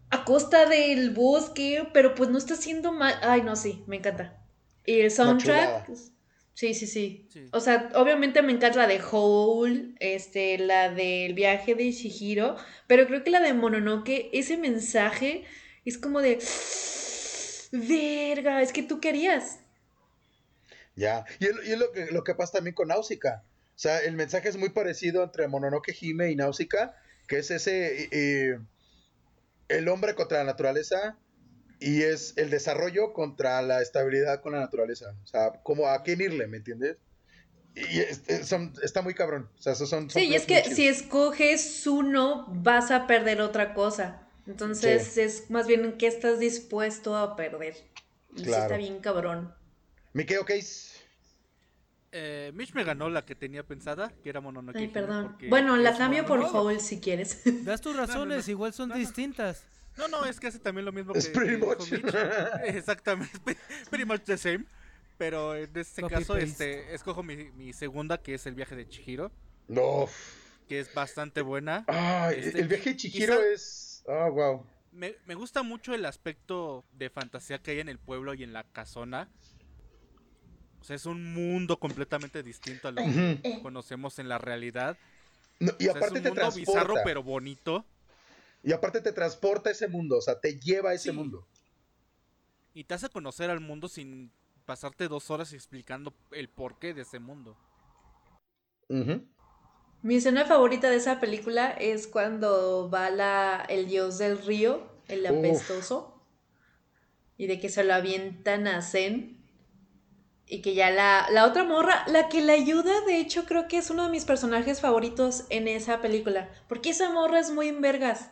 a costa del bosque, pero pues no está haciendo mal. Ay, no, sí, me encanta. Y el soundtrack, Sí, sí, sí, O sea, obviamente me encanta la de Hole, este, la del viaje de Shihiro, pero creo que la de Mononoke, ese mensaje es como de verga, es que tú querías. Ya, y es lo que, lo que pasa también con Náusica. O sea, el mensaje es muy parecido entre Mononoke Hime y Náusica, que es ese eh, eh, el hombre contra la naturaleza y es el desarrollo contra la estabilidad con la naturaleza. O sea, como a quién irle, ¿me entiendes? Y está muy cabrón. O sea, esos son, sí, y es que si escoges uno, vas a perder otra cosa. Entonces es más bien en qué estás dispuesto a perder. Y sí está bien cabrón. Miqueo Case. Eh, Mitch me ganó la que tenía pensada, que era Mononoke. Ay, perdón. Bueno, la cambio por Hole si quieres. Das tus razones, igual son distintas. No, no, es que hace también lo mismo que. Es pretty much. (laughs) Exactamente, (laughs) pretty much the same. Pero en este caso, este, escojo mi, mi, segunda, que es el viaje de Chihiro. No. Que es bastante buena. Ah, este, el viaje de Chihiro es. Ah, wow. Me, me, gusta mucho el aspecto de fantasía que hay en el pueblo y en la casona. O sea, es un mundo completamente distinto a lo que conocemos en la realidad. y aparte es un mundo bizarro pero bonito. Y aparte te transporta a ese mundo, o sea, te lleva a ese mundo. Y te hace conocer al mundo sin pasarte dos horas explicando el porqué de ese mundo. Mi escena favorita de esa película es cuando va la, el dios del río, el apestoso, y de que se lo avientan a Zen. Y que ya la, la otra morra, la que le ayuda, de hecho creo que es uno de mis personajes favoritos en esa película. Porque esa morra es muy en vergas.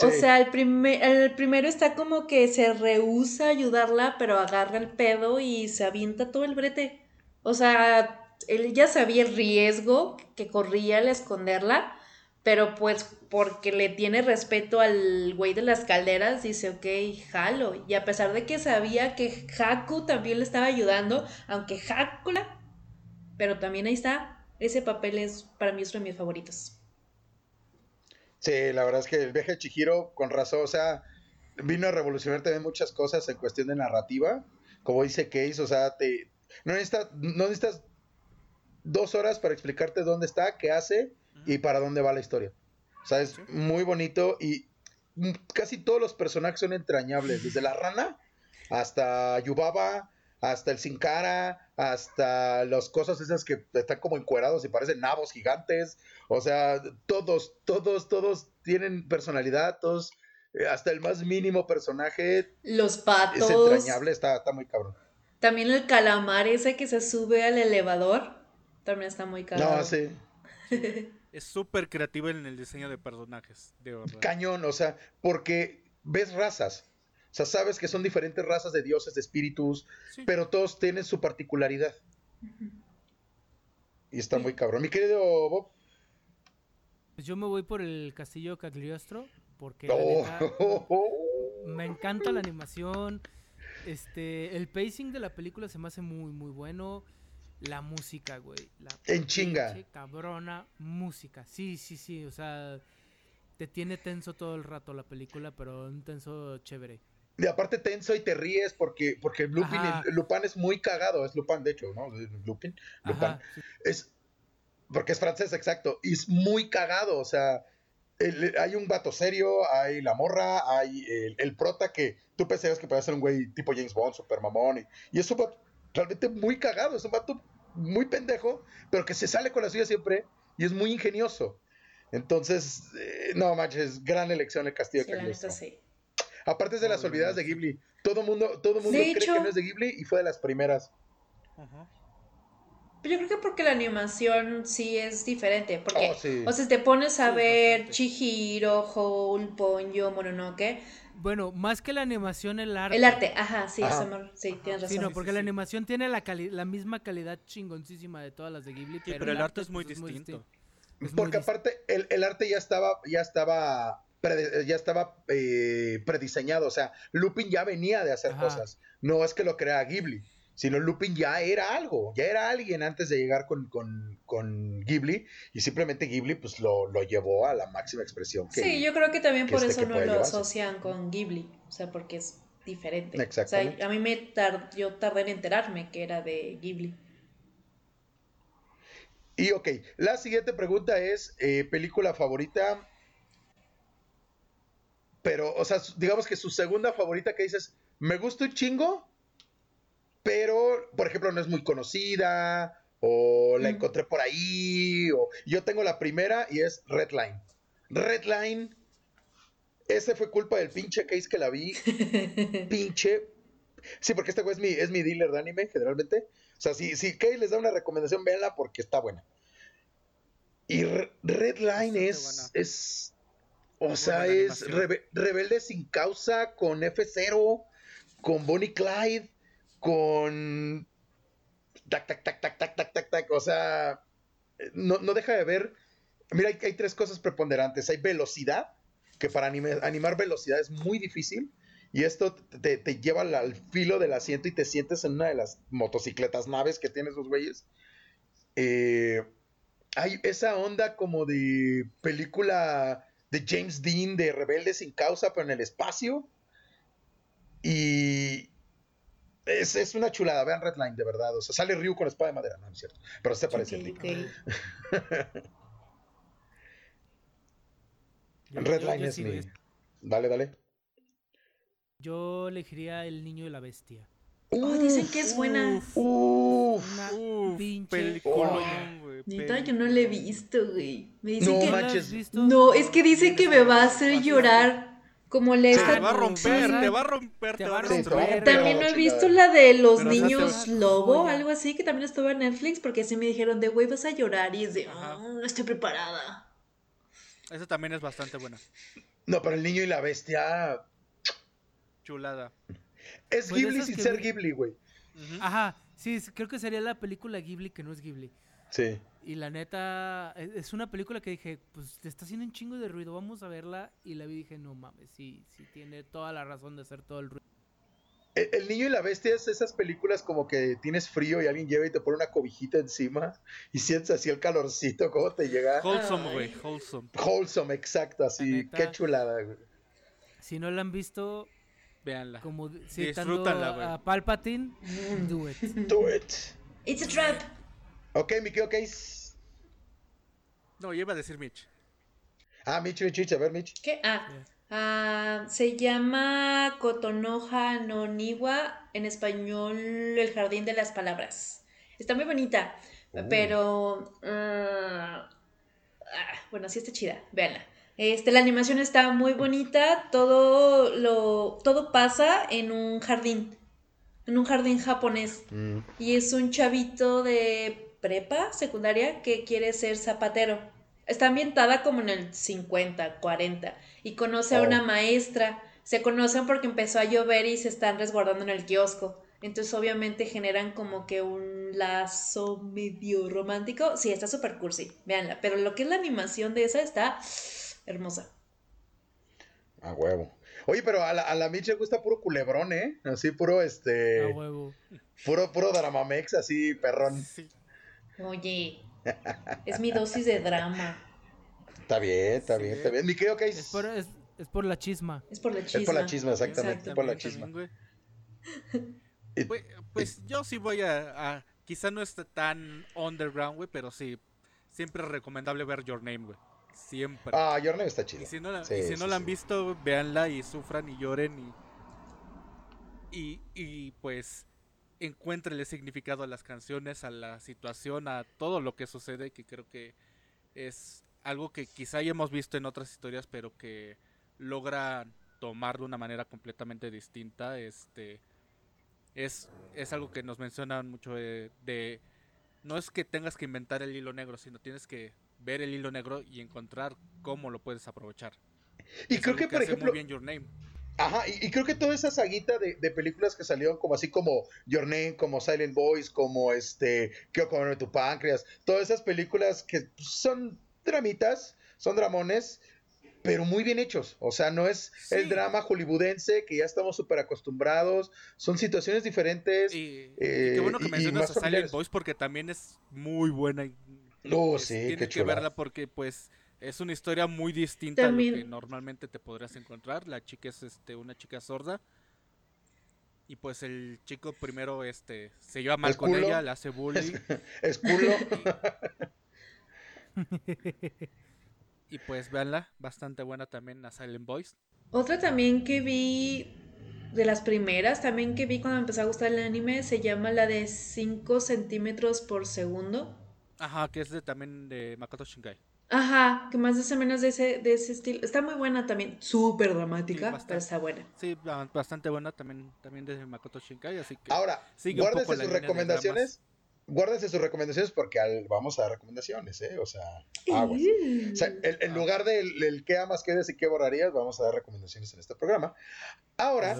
O sea, el, el primero está como que se rehúsa a ayudarla, pero agarra el pedo y se avienta todo el brete. O sea, él ya sabía el riesgo que corría al esconderla, pero pues porque le tiene respeto al güey de las calderas, dice, ok, jalo. Y a pesar de que sabía que Haku también le estaba ayudando, aunque Haku pero también ahí está. Ese papel es para mí uno de mis favoritos. Sí, la verdad es que el viaje de Chihiro, con razón, o sea, vino a revolucionar también muchas cosas en cuestión de narrativa. Como dice Case, o sea, te, no, necesitas, no necesitas dos horas para explicarte dónde está, qué hace y para dónde va la historia. O sea, es muy bonito y casi todos los personajes son entrañables, desde la rana hasta Yubaba, hasta el sin cara, hasta las cosas esas que están como encuerados y parecen nabos gigantes. O sea, todos, todos, todos tienen personalidad, todos, eh, hasta el más mínimo personaje. Los patos. Es entrañable, está, está muy cabrón. También el calamar ese que se sube al elevador, también está muy cabrón. No, sí. (laughs) es súper creativo en el diseño de personajes, de verdad. Cañón, o sea, porque ves razas. O sea, sabes que son diferentes razas de dioses, de espíritus, pero todos tienen su particularidad. Y está muy cabrón. Mi querido Bob. Pues yo me voy por el castillo Cagliostro porque oh. me encanta la animación. Este, el pacing de la película se me hace muy muy bueno. La música, güey. La en chinga. Cabrona música. Sí, sí, sí. O sea, te tiene tenso todo el rato la película, pero un tenso chévere. Y aparte tenso y te ríes porque, porque Lupin, Lupin es muy cagado. Es Lupin, de hecho, ¿no? Lupin. Lupin. Es porque es francés, exacto. Y es muy cagado, o sea, hay un vato serio, hay la morra, hay el, prota que tú pensabas que podía ser un güey tipo James Bond, super mamón, y, es súper realmente muy cagado. Es un vato muy pendejo, pero que se sale con la suya siempre y es muy ingenioso. Entonces, eh, no manches, gran elección el Castillo Sí, de la neta, Cagliostro. sí. Aparte es de las olvidadas de Ghibli. Todo mundo, todo mundo cree hecho- que no es de Ghibli y fue de las primeras. Ajá. Pero yo creo que porque la animación sí es diferente. Porque, Oh, sí. o sea, te pones a Sí, ver bastante. Chihiro, Howl, Ponyo, Mononoke, Bueno, más que la animación, el arte. el arte, ajá, sí, Ajá. eso me- sí, tienes razón. Sí, no, porque sí, la sí. animación tiene la, cali- la misma calidad chingoncísima de todas las de Ghibli. Sí, pero el arte es muy pues, distinto. Es muy Porque dist- aparte el, el arte ya estaba, ya estaba, ya estaba eh, prediseñado. O sea, Lupin ya venía de hacer Ajá. cosas. No es que lo crea Ghibli, sino Lupin ya era algo, ya era alguien antes de llegar con, con, con Ghibli y simplemente Ghibli pues lo, lo llevó a la máxima expresión. Que, Sí, yo creo que también que por este eso no lo llevarse. asocian con Ghibli, o sea, porque es diferente. Exactamente. O sea, a mí me tar- yo tardé en enterarme que era de Ghibli. Y ok, la siguiente pregunta es, eh, película favorita, pero, o sea, digamos que su segunda favorita que dices, me gusta un chingo, pero, por ejemplo, no es muy conocida, o la encontré por ahí, o yo tengo la primera y es Redline. Redline, ese fue culpa del pinche case que la vi, (laughs) pinche. Sí, porque este güey es mi, es mi dealer de anime, generalmente. O sea, si, si Kay les da una recomendación, véanla porque está buena. Y Re- Redline es, es. O sea, es rebe- rebelde sin causa, con F0, con Bonnie Clyde, con. Tac, tac, tac, tac, tac, tac, tac, tac. O sea, no, no deja de ver. Mira, hay, hay tres cosas preponderantes. Hay velocidad, que para anime- animar velocidad es muy difícil. Y esto te, te lleva al, al filo del asiento y te sientes en una de las motocicletas naves que tienen esos güeyes. Eh, hay esa onda como de película de James Dean de Rebelde sin causa, pero en el espacio. Y es, es una chulada. Vean Redline, de verdad. O sea, sale Ryu con espada de madera, no, no es cierto. Pero se parece a Ok, Rick. ok. yo- yo- Redline es sí, mi. Dale, dale. Yo elegiría El Niño y la Bestia. Oh, dicen que es buena. Uf, Uf. Una uf, pinche. Güey, Neta, yo no la he visto, güey. Me dicen No que... ¿No manches. has visto? No, es que dicen que me va a hacer llorar. Como la Te esta... va a romper, Sí. te va a romper, Te te va a Sí, te va a romper. También no he visto la de los Pero niños lobo, algo así, que también estuvo en Netflix, porque sí me dijeron de, güey, vas a llorar, y es de. "Ah, no estoy preparada. Esa también es bastante buena. No, pero el niño y la bestia. Chulada. Es Pues Ghibli sin que ser Ghibli, güey. Ajá, sí, creo que sería la película Ghibli que no es Ghibli. Sí. Y la neta, e- es una película que dije, pues te está haciendo un chingo de ruido, vamos a verla. Y la vi y dije, no mames, sí, sí tiene toda la razón de hacer todo el ruido. El, el niño y la bestia es esas películas como que tienes frío y alguien lleva y te pone una cobijita encima y sientes así el calorcito, cómo te llega. Wholesome, güey, wholesome. Wholesome, exacto, así. Neta. Qué chulada, güey. Si no la han visto, Véanla. como citando Disfrútala, güey. a Palpatine, do it. Do it. It's a trap. Ok, mi querido Case. No, yo iba a decir Mitch. Ah, Mitch, Mitch, Mitch, a ver, Mitch. ¿Qué? Ah, ah, se llama Kotonoha no Niwa, en español El Jardín de las Palabras. Está muy bonita, Oh. pero... ah, ah, bueno, sí está chida, véanla. Este, la animación está muy bonita, todo lo, todo pasa en un jardín, en un jardín japonés. Mm. Y es un chavito de prepa, secundaria, que quiere ser zapatero. Está ambientada como en el 50, 40. Y conoce a Oh. una maestra. Se conocen porque empezó a llover y se están resguardando en el kiosco. Entonces obviamente generan como que un lazo medio romántico. Sí, está súper cursi, véanla. Pero lo que es la animación de esa está hermosa. A huevo. Oye, pero a la, a la Mitch le gusta puro culebrón, ¿eh? Así puro, este. A huevo. Puro, puro Dramamex, así perrón. Sí. Oye, es mi dosis de drama. Está bien, está Sí. bien, está bien. Mi querido Case. Es por, es, es por la chisma. Es por la Es chisma. por la chisma, exactamente. Exacto. Es por la chisma. Pues, pues yo sí voy a, a- Quizá no esté tan underground, güey, pero sí. Siempre es recomendable ver Your Name, güey. Siempre. Ah, Your Name está chido. y si no la, Sí, y si sí, no la sí. han visto, véanla y sufran y lloren y. Y, y pues. Encuentre significado a las canciones, a la situación, a todo lo que sucede, que creo que es algo que quizá ya hemos visto en otras historias, pero que logra tomar de una manera completamente distinta. Este es, es algo que nos mencionan mucho de, no es que tengas que inventar el hilo negro, sino tienes que ver el hilo negro y encontrar cómo lo puedes aprovechar. Y creo que, por ejemplo, bien Your Name. Ajá, y, creo que toda esa saguita de, películas que salieron como así como Your Name, como Silent Boys, como este, Quiero comerme tu páncreas, todas esas películas que son dramitas, son dramones, pero muy bien hechos. O sea, no es el drama hollywoodense que ya estamos súper acostumbrados. Son situaciones diferentes. Y, qué bueno que mencionas a Silent Boys porque también es muy buena. No, sí, tienes que verla porque pues es una historia muy distinta a lo que normalmente te podrías encontrar. La chica es este una chica sorda. Y pues el chico primero este se lleva mal con ella, le hace bullying. (laughs) Es, culo. (laughs) Y, pues véanla, bastante buena también a Silent Boys. Otra también que vi de las primeras, también que vi cuando empezó a gustar el anime, se llama la de 5 centímetros por segundo. Ajá, que es de, también de Makoto Shinkai. Ajá, que más o menos de ese, de ese estilo. Está muy buena también, súper dramática, pero está buena. Sí, bastante buena también, también de Makoto Shinkai, así que... Ahora, guárdese sus recomendaciones, guárdense sus recomendaciones porque vamos a dar recomendaciones, ¿eh? O sea, aguas. O sea, en, lugar del, qué amas, qué des y qué borrarías, vamos a dar recomendaciones en este programa. Ahora,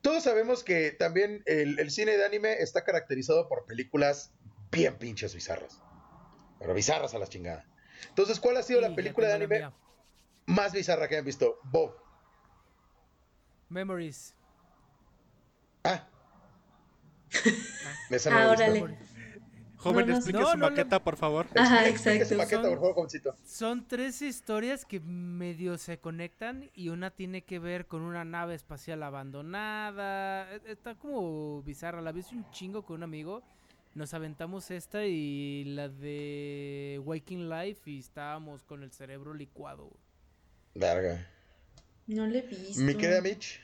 todos sabemos que también el, el cine de anime está caracterizado por películas bien pinches bizarras. Pero bizarras a la chingada. Entonces, ¿cuál ha sido la película de anime más bizarra que han visto? Bob. Memories. Ah. (laughs) Me ah, Joven, explique su maqueta, por favor. Ajá, exacto. Su maqueta, por favor, jovencito. Son tres historias que medio se conectan y una tiene que ver con una nave espacial abandonada. E, está como bizarra. La vi un chingo con un amigo nos aventamos esta y la de Waking Life y estábamos con el cerebro licuado. Verga. No le he visto. Mi querida Mitch,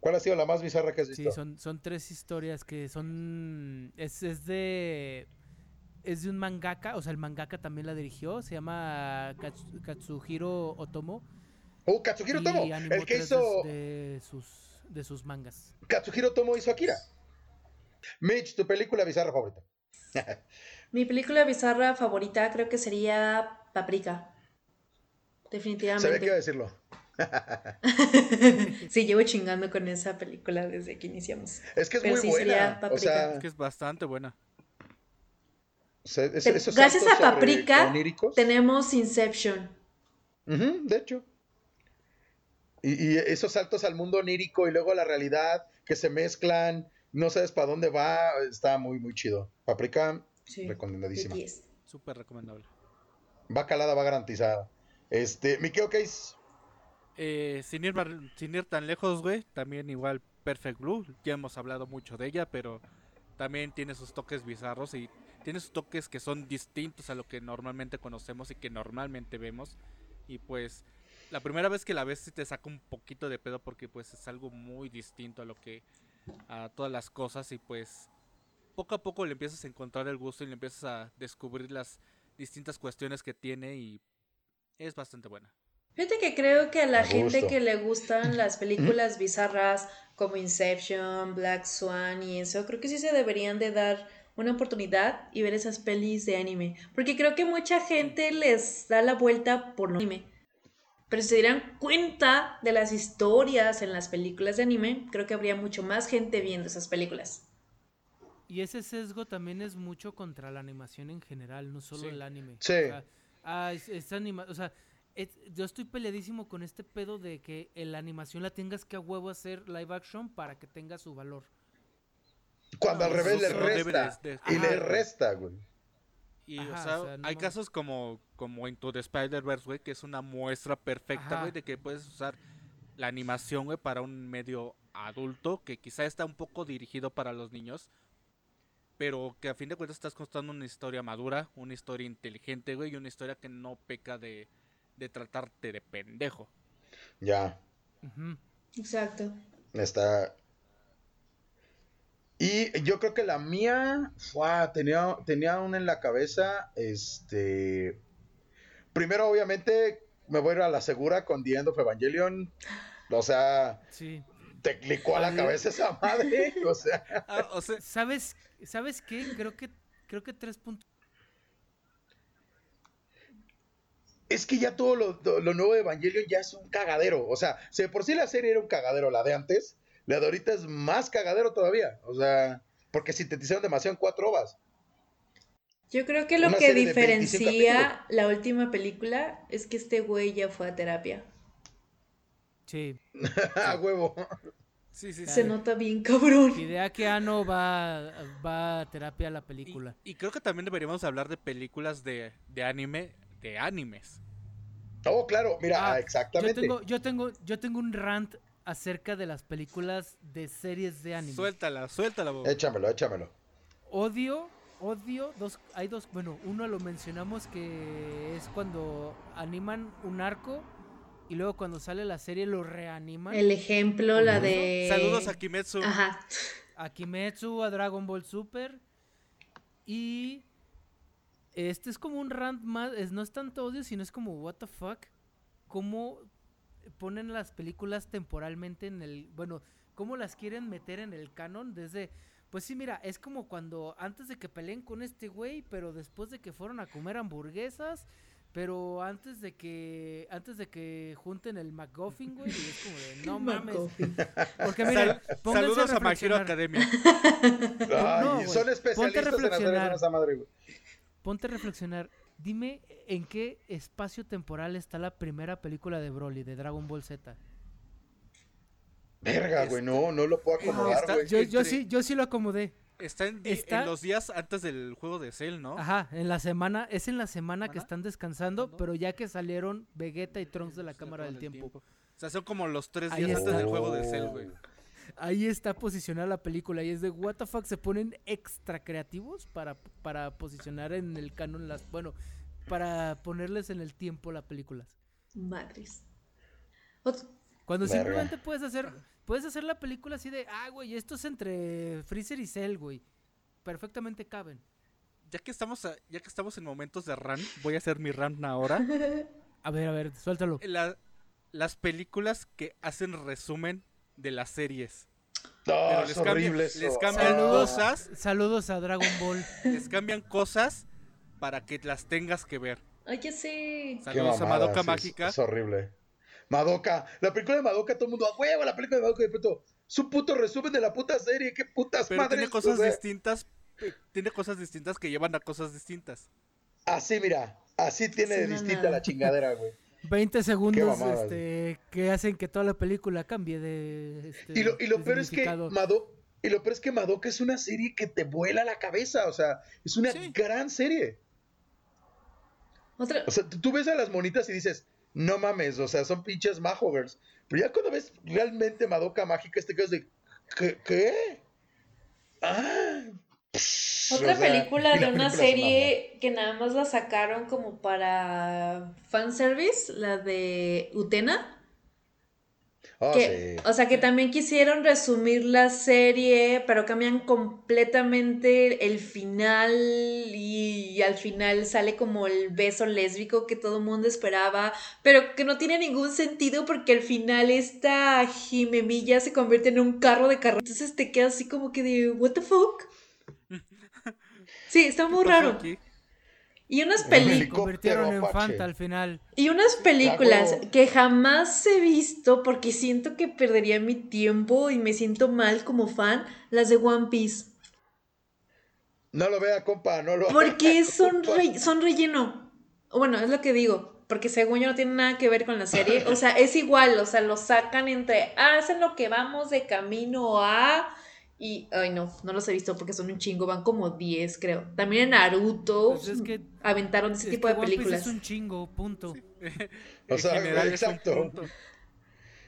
¿cuál ha sido la más bizarra que has visto? Sí, son, son tres historias que son... Es, es de... Es de un mangaka, o sea, el mangaka también la dirigió, se llama Katsuhiro Otomo. Oh, Katsuhiro Otomo, el que hizo... De sus, de sus mangas. Katsuhiro Otomo hizo Akira. Mitch, tu película bizarra favorita. (laughs) Mi película bizarra favorita creo que sería Paprika. Definitivamente. Sabía que iba a decirlo. (laughs) sí, llevo chingando con esa película desde que iniciamos. Es que es muy buena. O sea, es que es bastante buena. Gracias a Paprika tenemos Inception. de hecho. Y, y, esos saltos al mundo onírico y luego a la realidad que se mezclan no sabes para dónde va, está muy, muy chido. Paprika, recomendadísima. Súper recomendable. Va calada, va garantizada. Este, Mikeo Case. Eh, sin, ir, sin ir tan lejos, güey, también igual Perfect Blue, ya hemos hablado mucho de ella, pero también tiene sus toques bizarros y tiene sus toques que son distintos a lo que normalmente conocemos y que normalmente vemos. Y pues la primera vez que la ves te saca un poquito de pedo porque pues es algo muy distinto a lo que a todas las cosas y pues poco a poco le empiezas a encontrar el gusto y le empiezas a descubrir las distintas cuestiones que tiene y es bastante buena. Fíjate que creo que a la gente que le gustan (clears throat) las películas bizarras como Inception, Black Swan y eso, creo que sí se deberían de dar una oportunidad y ver esas pelis de anime. Porque creo que mucha gente les da la vuelta por no anime. Pero si se dieran cuenta de las historias en las películas de anime, creo que habría mucho más gente viendo esas películas. Y ese sesgo también es mucho contra la animación en general, no solo el anime. Sí. O sea, ah, es, anima o sea yo estoy peleadísimo con este pedo de que la animación la tengas que a huevo hacer live action para que tenga su valor. Cuando al revés le resta. y le resta, güey. Y, o sea, hay casos como, como Into the Spider-Verse, güey, que es una muestra perfecta, güey, de que puedes usar la animación, güey, para un medio adulto, que quizá está un poco dirigido para los niños, pero que a fin de cuentas estás contando una historia madura, una historia inteligente, güey, y una historia que no peca de, de tratarte de pendejo. Ya. Exacto. Está, Y yo creo que la mía, tenía, tenía una en la cabeza, este... Primero, obviamente, me voy a ir a la segura con The End of Evangelion. O sea, Sí. te clicó a la cabeza esa madre. O sea, (laughs) Ah, o sea, ¿Sabes, ¿Sabes qué? Creo que, creo que tres puntos. es que ya todo lo, lo- lo nuevo de Evangelion ya es un cagadero. O sea, si de por sí la serie era un cagadero, la de antes, la de ahorita es más cagadero todavía. O sea, porque sintetizaron demasiado en cuatro ovas. Yo creo que lo Una que serie de 25 diferencia la última película es que este güey ya fue a terapia. Sí. (laughs) A huevo. sí, sí, sí. Se nota bien cabrón. Hideaki Anno va, va a terapia a la Y, película. y creo que también deberíamos hablar de películas de, de anime, de animes. Oh, claro, mira, Ah, exactamente. Yo tengo, yo tengo, yo tengo un rant acerca de las películas de series de anime. Suéltala, suéltala, Bob. Échamelo, échamelo. Odio, odio, dos, hay dos, bueno, uno lo mencionamos que es cuando animan un arco y luego cuando sale la serie lo reaniman. El ejemplo, la de. Saludos a Kimetsu. Ajá. A Kimetsu, a Dragon Ball Super y este es como un rant más, es, no es tanto odio, sino es como what the fuck, cómo ponen las películas temporalmente en el, bueno, cómo las quieren meter en el canon desde, pues sí, mira, es como cuando antes de que peleen con este güey, pero después de que fueron a comer hamburguesas, pero antes de que, antes de que junten el McGuffin, güey, y es como de, (laughs) no mames, McGuffin. porque mira, saludos a reflexionar. Academia. (laughs) Ay, no, güey. son Ponte a especialistas en hacer reflexionar. esa madre, güey. Ponte a reflexionar. Dime en qué espacio temporal está la primera película de Broly, de Dragon Ball Z. Verga, güey, no, no lo puedo acomodar, Está- güey. Yo, sí, yo sí lo acomodé. Está en, di- Está- en los días antes del juego de Cell, ¿no? Ajá, en la semana, es en la semana que están descansando, ¿No? pero ya que salieron Vegeta y Trunks de la Cámara del Tiempo. O sea, son como los tres Ahí días antes está. del juego de Cell, güey. Ahí está posicionada la película y es de what the fuck, se ponen extra creativos para, para posicionar en el canon las, bueno, para ponerles en el tiempo las películas. Madres. Cuando Verga. simplemente puedes hacer, puedes hacer la película así de, ah, güey, esto es entre Freezer y Cell, güey. Perfectamente caben. Ya que estamos a- ya que estamos en momentos de run, voy a hacer mi run ahora. (laughs) A ver, a ver, suéltalo. La- las películas que hacen resumen de las series. No, Pero es les cambian, les cambian Ah. cosas, Saludos a Dragon Ball. (laughs) les cambian cosas para que las tengas que ver. Sé. Qué Saludos a mamada, Madoka sí, Mágica. Es, es horrible. Madoka, la película de Madoka, todo el mundo, a huevo, la película de Madoka, de pronto, su puto resumen de la puta serie, qué putas Pero madres. tiene cosas sea, distintas, eh, tiene cosas distintas que llevan a cosas distintas. Así, mira, así tiene Sí, de no, distinta no. la chingadera, güey. 20 segundos este, que hacen que toda la película cambie de. Este, Y lo, y lo de peor es que significado. Mado- y lo peor es que Madoka es una serie que te vuela la cabeza, o sea, es una Sí. gran serie. Otra. O sea, tú- tú ves a las monitas y dices, no mames, o sea, son pinches mahogers. Pero ya cuando ves realmente Madoka mágica, este caso de, ¿qué? ¿Qué? Ah. Otra o sea, película y de una película serie que nada más la sacaron como para fanservice, la de Utena. que, sí. O sea, que también quisieron resumir la serie, pero cambian completamente el final y, al final sale como el beso lésbico que todo el mundo esperaba, pero que no tiene ningún sentido porque al final esta Jimemilla se convierte en un carro de carro. Entonces te quedas así como que de, ¿What the fuck? Sí, está muy ¿Qué pasó raro. aquí? Y unas Un películas. convirtieron en. Fanta al final. Y unas películas que jamás he visto porque siento que perdería mi tiempo y me siento mal como fan, las de One Piece. No lo vea, compa, no lo Porque vea, (laughs) son, re- son relleno. Bueno, es lo que digo. Porque según yo no tiene nada que ver con la serie. O sea, es igual. O sea, lo sacan entre. Ah, hacen lo que vamos de camino a. Y. Ay, no, no los he visto porque son un chingo. Van como 10, creo. También en Naruto. Pues es que- aventaron ese Es tipo que de películas. es un chingo, punto. O sea, general exacto. punto.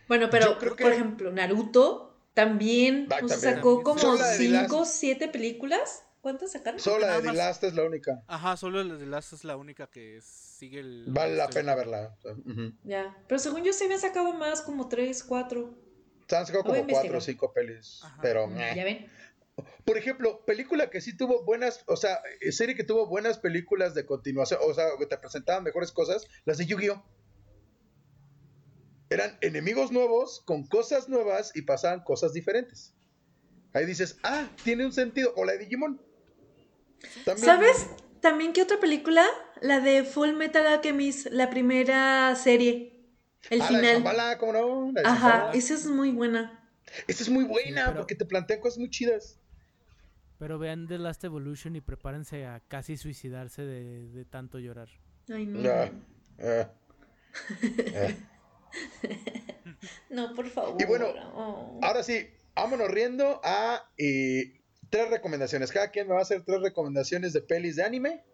Bueno, pero que- por ejemplo, Naruto también sacó como Solo la de The Last- 5, 7 películas. ¿Cuántas sacaron? Solo la de The Last es la única. Ajá, solo la de Last es la única que sigue el. Vale la pena verla. o. Ya, pero según yo se habían sacado más, como 3, 4. Se han sacado como cuatro o cinco pelis, Ajá. pero... Ya meh. ven. por ejemplo, película que sí tuvo buenas, o sea, eh, serie que tuvo buenas películas de continuación, o sea, que te presentaban mejores cosas, las de Yu-Gi-Oh! Eran enemigos nuevos con cosas nuevas y pasaban cosas diferentes. Ahí dices, ah, tiene un sentido. O la de Digimon. ¿Sabes? También qué otra película? La de Full Metal Alchemist, la primera serie. El ah, final. La ¿cómo no? La de Ajá, esa es muy buena. Esa es muy buena porque te plantean cosas muy chidas. Pero vean The Last Evolution y prepárense a casi suicidarse de, tanto llorar. Ay, no. Ah, ah, (laughs) no, por favor. Y bueno, ahora sí, vámonos riendo a tres recomendaciones. Cada quien me va a hacer tres recomendaciones de pelis de anime.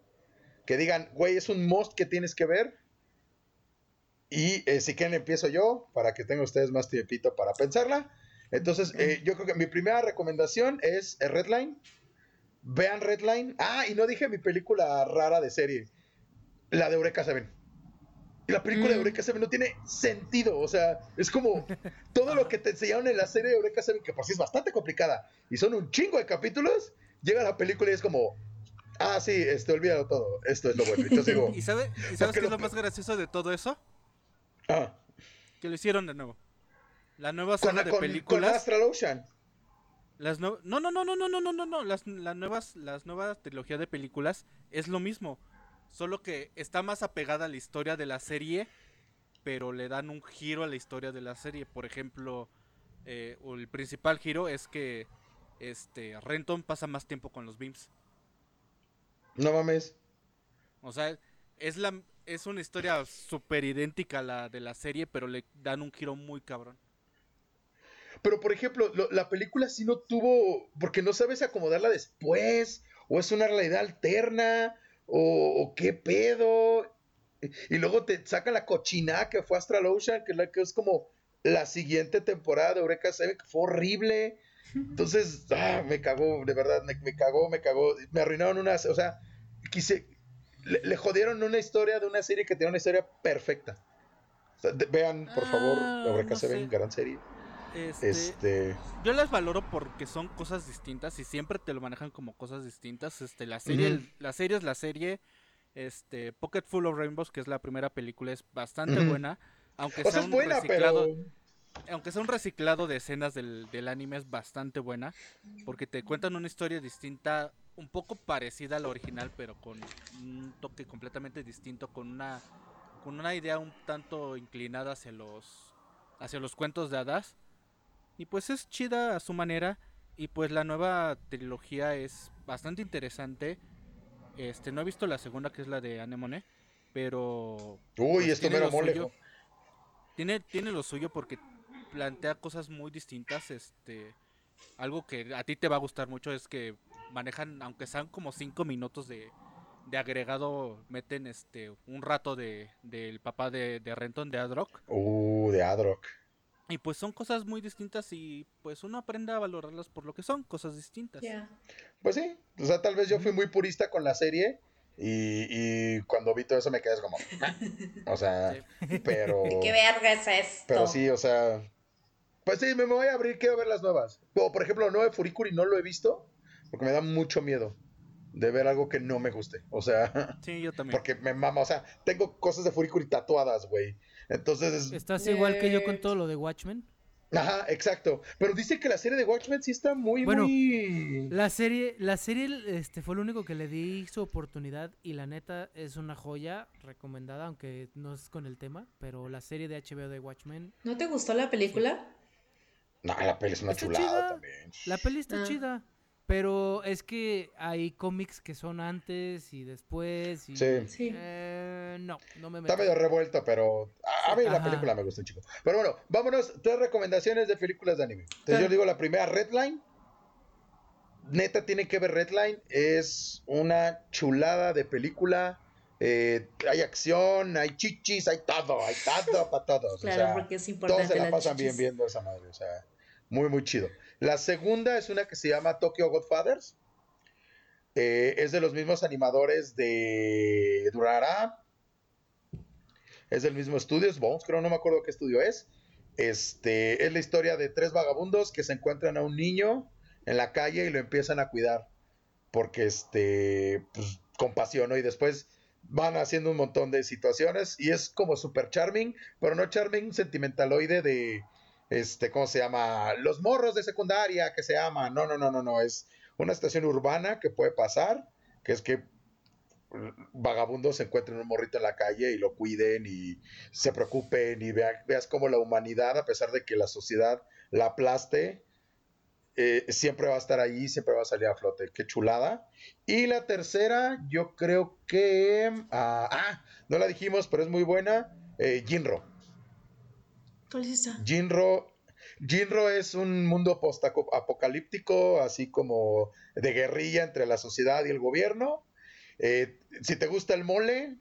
Que digan, güey, es un must que tienes que ver. Y eh, si quieren empiezo yo, para que tengan ustedes más tiempito para pensarla. Entonces, eh, yo creo que mi primera recomendación es eh, Redline. Vean Redline. Ah, y no dije mi película rara de serie. La de Eureka Seven la película de mm. Eureka Seven no tiene sentido. O sea, es como (laughs) todo lo que te enseñaron en la serie de Eureka Seven, que por sí es bastante complicada, y son un chingo de capítulos, llega la película y es como, ah, sí, este, olvídalo todo. Esto es lo bueno. ¿Y, (laughs) sabes qué es lo más gracioso de todo eso? Ah. Que lo hicieron de nuevo. La nueva saga de películas. Con Astral Ocean. Las no, no, no, no, no, no, no, no, no, las, las nuevas, las nuevas trilogía de películas es lo mismo. Solo que está más apegada a la historia de la serie, pero le dan un giro a la historia de la serie. Por ejemplo, eh, el principal giro es que este Renton pasa más tiempo con los Beams. No mames. O sea, es la es una historia súper idéntica a la de la serie, pero le dan un giro muy cabrón. Pero por ejemplo, la película sí no tuvo, porque no sabes acomodarla después, o es una realidad alterna, o, qué pedo. Y luego te saca la cochina que fue Astral Ocean, que es, la que es como la siguiente temporada de Eureka 7, que fue horrible. Entonces, ah, me cagó, de verdad, me, cagó, me cagó. Me arruinaron una, o sea, quise, le, jodieron una historia de una serie que tenía una historia perfecta. vean, por favor, ah, Eureka 7, gran serie. Este, este, Yo las valoro porque son cosas distintas y siempre te lo manejan como cosas distintas. Este, la serie, la serie es la serie. Este, Pocket Full of Rainbows, que es la primera película, es bastante buena. Aunque sea un reciclado. Aunque sea un reciclado de escenas del, del anime, es bastante buena. Porque te cuentan una historia distinta, un poco parecida a la original, pero con un toque completamente distinto, con una, con una idea un tanto inclinada hacia los, hacia los cuentos de hadas. Y pues es chida a su manera. Y pues la nueva trilogía es bastante interesante. Este, no he visto la segunda que es la de Anemone. Pero. Uy, pues, esto me lo mole. Tiene, tiene lo suyo porque plantea cosas muy distintas. Este. Algo que a ti te va a gustar mucho es que manejan, aunque sean como cinco minutos de, de agregado, meten este un rato de del papá de, de Renton, de Adrock. Uh, de Adrock. Y pues son cosas muy distintas y pues uno aprende a valorarlas por lo que son, cosas distintas. Pues sí, o sea, tal vez yo fui muy purista con la serie y, y cuando vi todo eso me quedé como, o sea, (laughs) pero... (laughs) ¿Qué verga es esto? Pero sí, o sea, pues sí, me voy a abrir, quiero ver las nuevas. O por ejemplo, no de Furikuri no lo he visto porque me da mucho miedo de ver algo que no me guste. O sea, (laughs) sí, yo también. Porque me mama, o sea, tengo cosas de Furikuri tatuadas, güey. Entonces. ¿Estás igual que yo con todo lo de Watchmen? Ajá, exacto. Pero dice que la serie de Watchmen sí está muy, bueno, muy. La serie, la serie este, fue lo único que le di su oportunidad y la neta es una joya recomendada, aunque no es con el tema, pero la serie de HBO de Watchmen. ¿No te gustó la película? No, la peli es una chulada también. La peli está ah. chida. Pero es que hay cómics que son antes y después. Y, sí. Eh, no, no me meto. Está medio revuelto, pero a mí la película me gusta un chico. Pero bueno, vámonos. Tres recomendaciones de películas de anime. Entonces yo digo la primera, Redline. Neta, tiene que ver Redline. Es una chulada de película. Eh, hay acción, hay chichis, hay todo, hay (laughs) todo para todos. Claro, porque es importante. Todos se la pasan bien viendo esa madre. O sea, muy, muy chido. La segunda es una que se llama Tokyo Godfathers. Eh, es de los mismos animadores de Durará. Es del mismo estudio, es Bones, creo, no me acuerdo qué estudio es. Este, es la historia de tres vagabundos que se encuentran a un niño en la calle y lo empiezan a cuidar. Porque este, pues, compasión. Y después van haciendo un montón de situaciones y es como super charming, pero no charming sentimentaloide de, este, ¿cómo se llama? Los morros de secundaria que se aman. No, no, no, no, no. Es una situación urbana que puede pasar, que es que vagabundos se encuentren un morrito en la calle y lo cuiden y se preocupen y veas cómo la humanidad, a pesar de que la sociedad la aplaste, eh, siempre va a estar ahí, siempre va a salir a flote. Qué chulada. Y la tercera, yo creo que... ah, ah no la dijimos, pero es muy buena. Eh, Jinro. ¿Cuál es esa? Jinro, Jinro es un mundo post-apocalíptico, así como de guerrilla entre la sociedad y el gobierno. Eh, si te gusta el mole,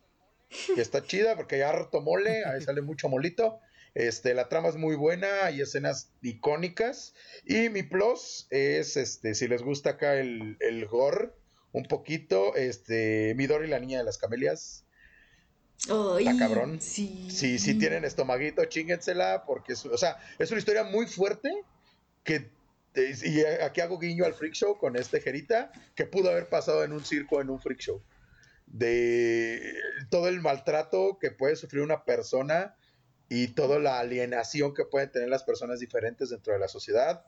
está chida porque hay harto mole, ahí sale mucho molito. Este, la trama es muy buena, hay escenas icónicas. Y mi plus es, este, si les gusta acá el, el gore, un poquito, este, Midori y la niña de las camelias. Está cabrón. Sí. Si, si tienen estomaguito, chíngensela, porque es, o sea, es una historia muy fuerte que y aquí hago guiño al freak show con este Jerita, que pudo haber pasado en un circo, en un freak show. De todo el maltrato que puede sufrir una persona y toda la alienación que pueden tener las personas diferentes dentro de la sociedad.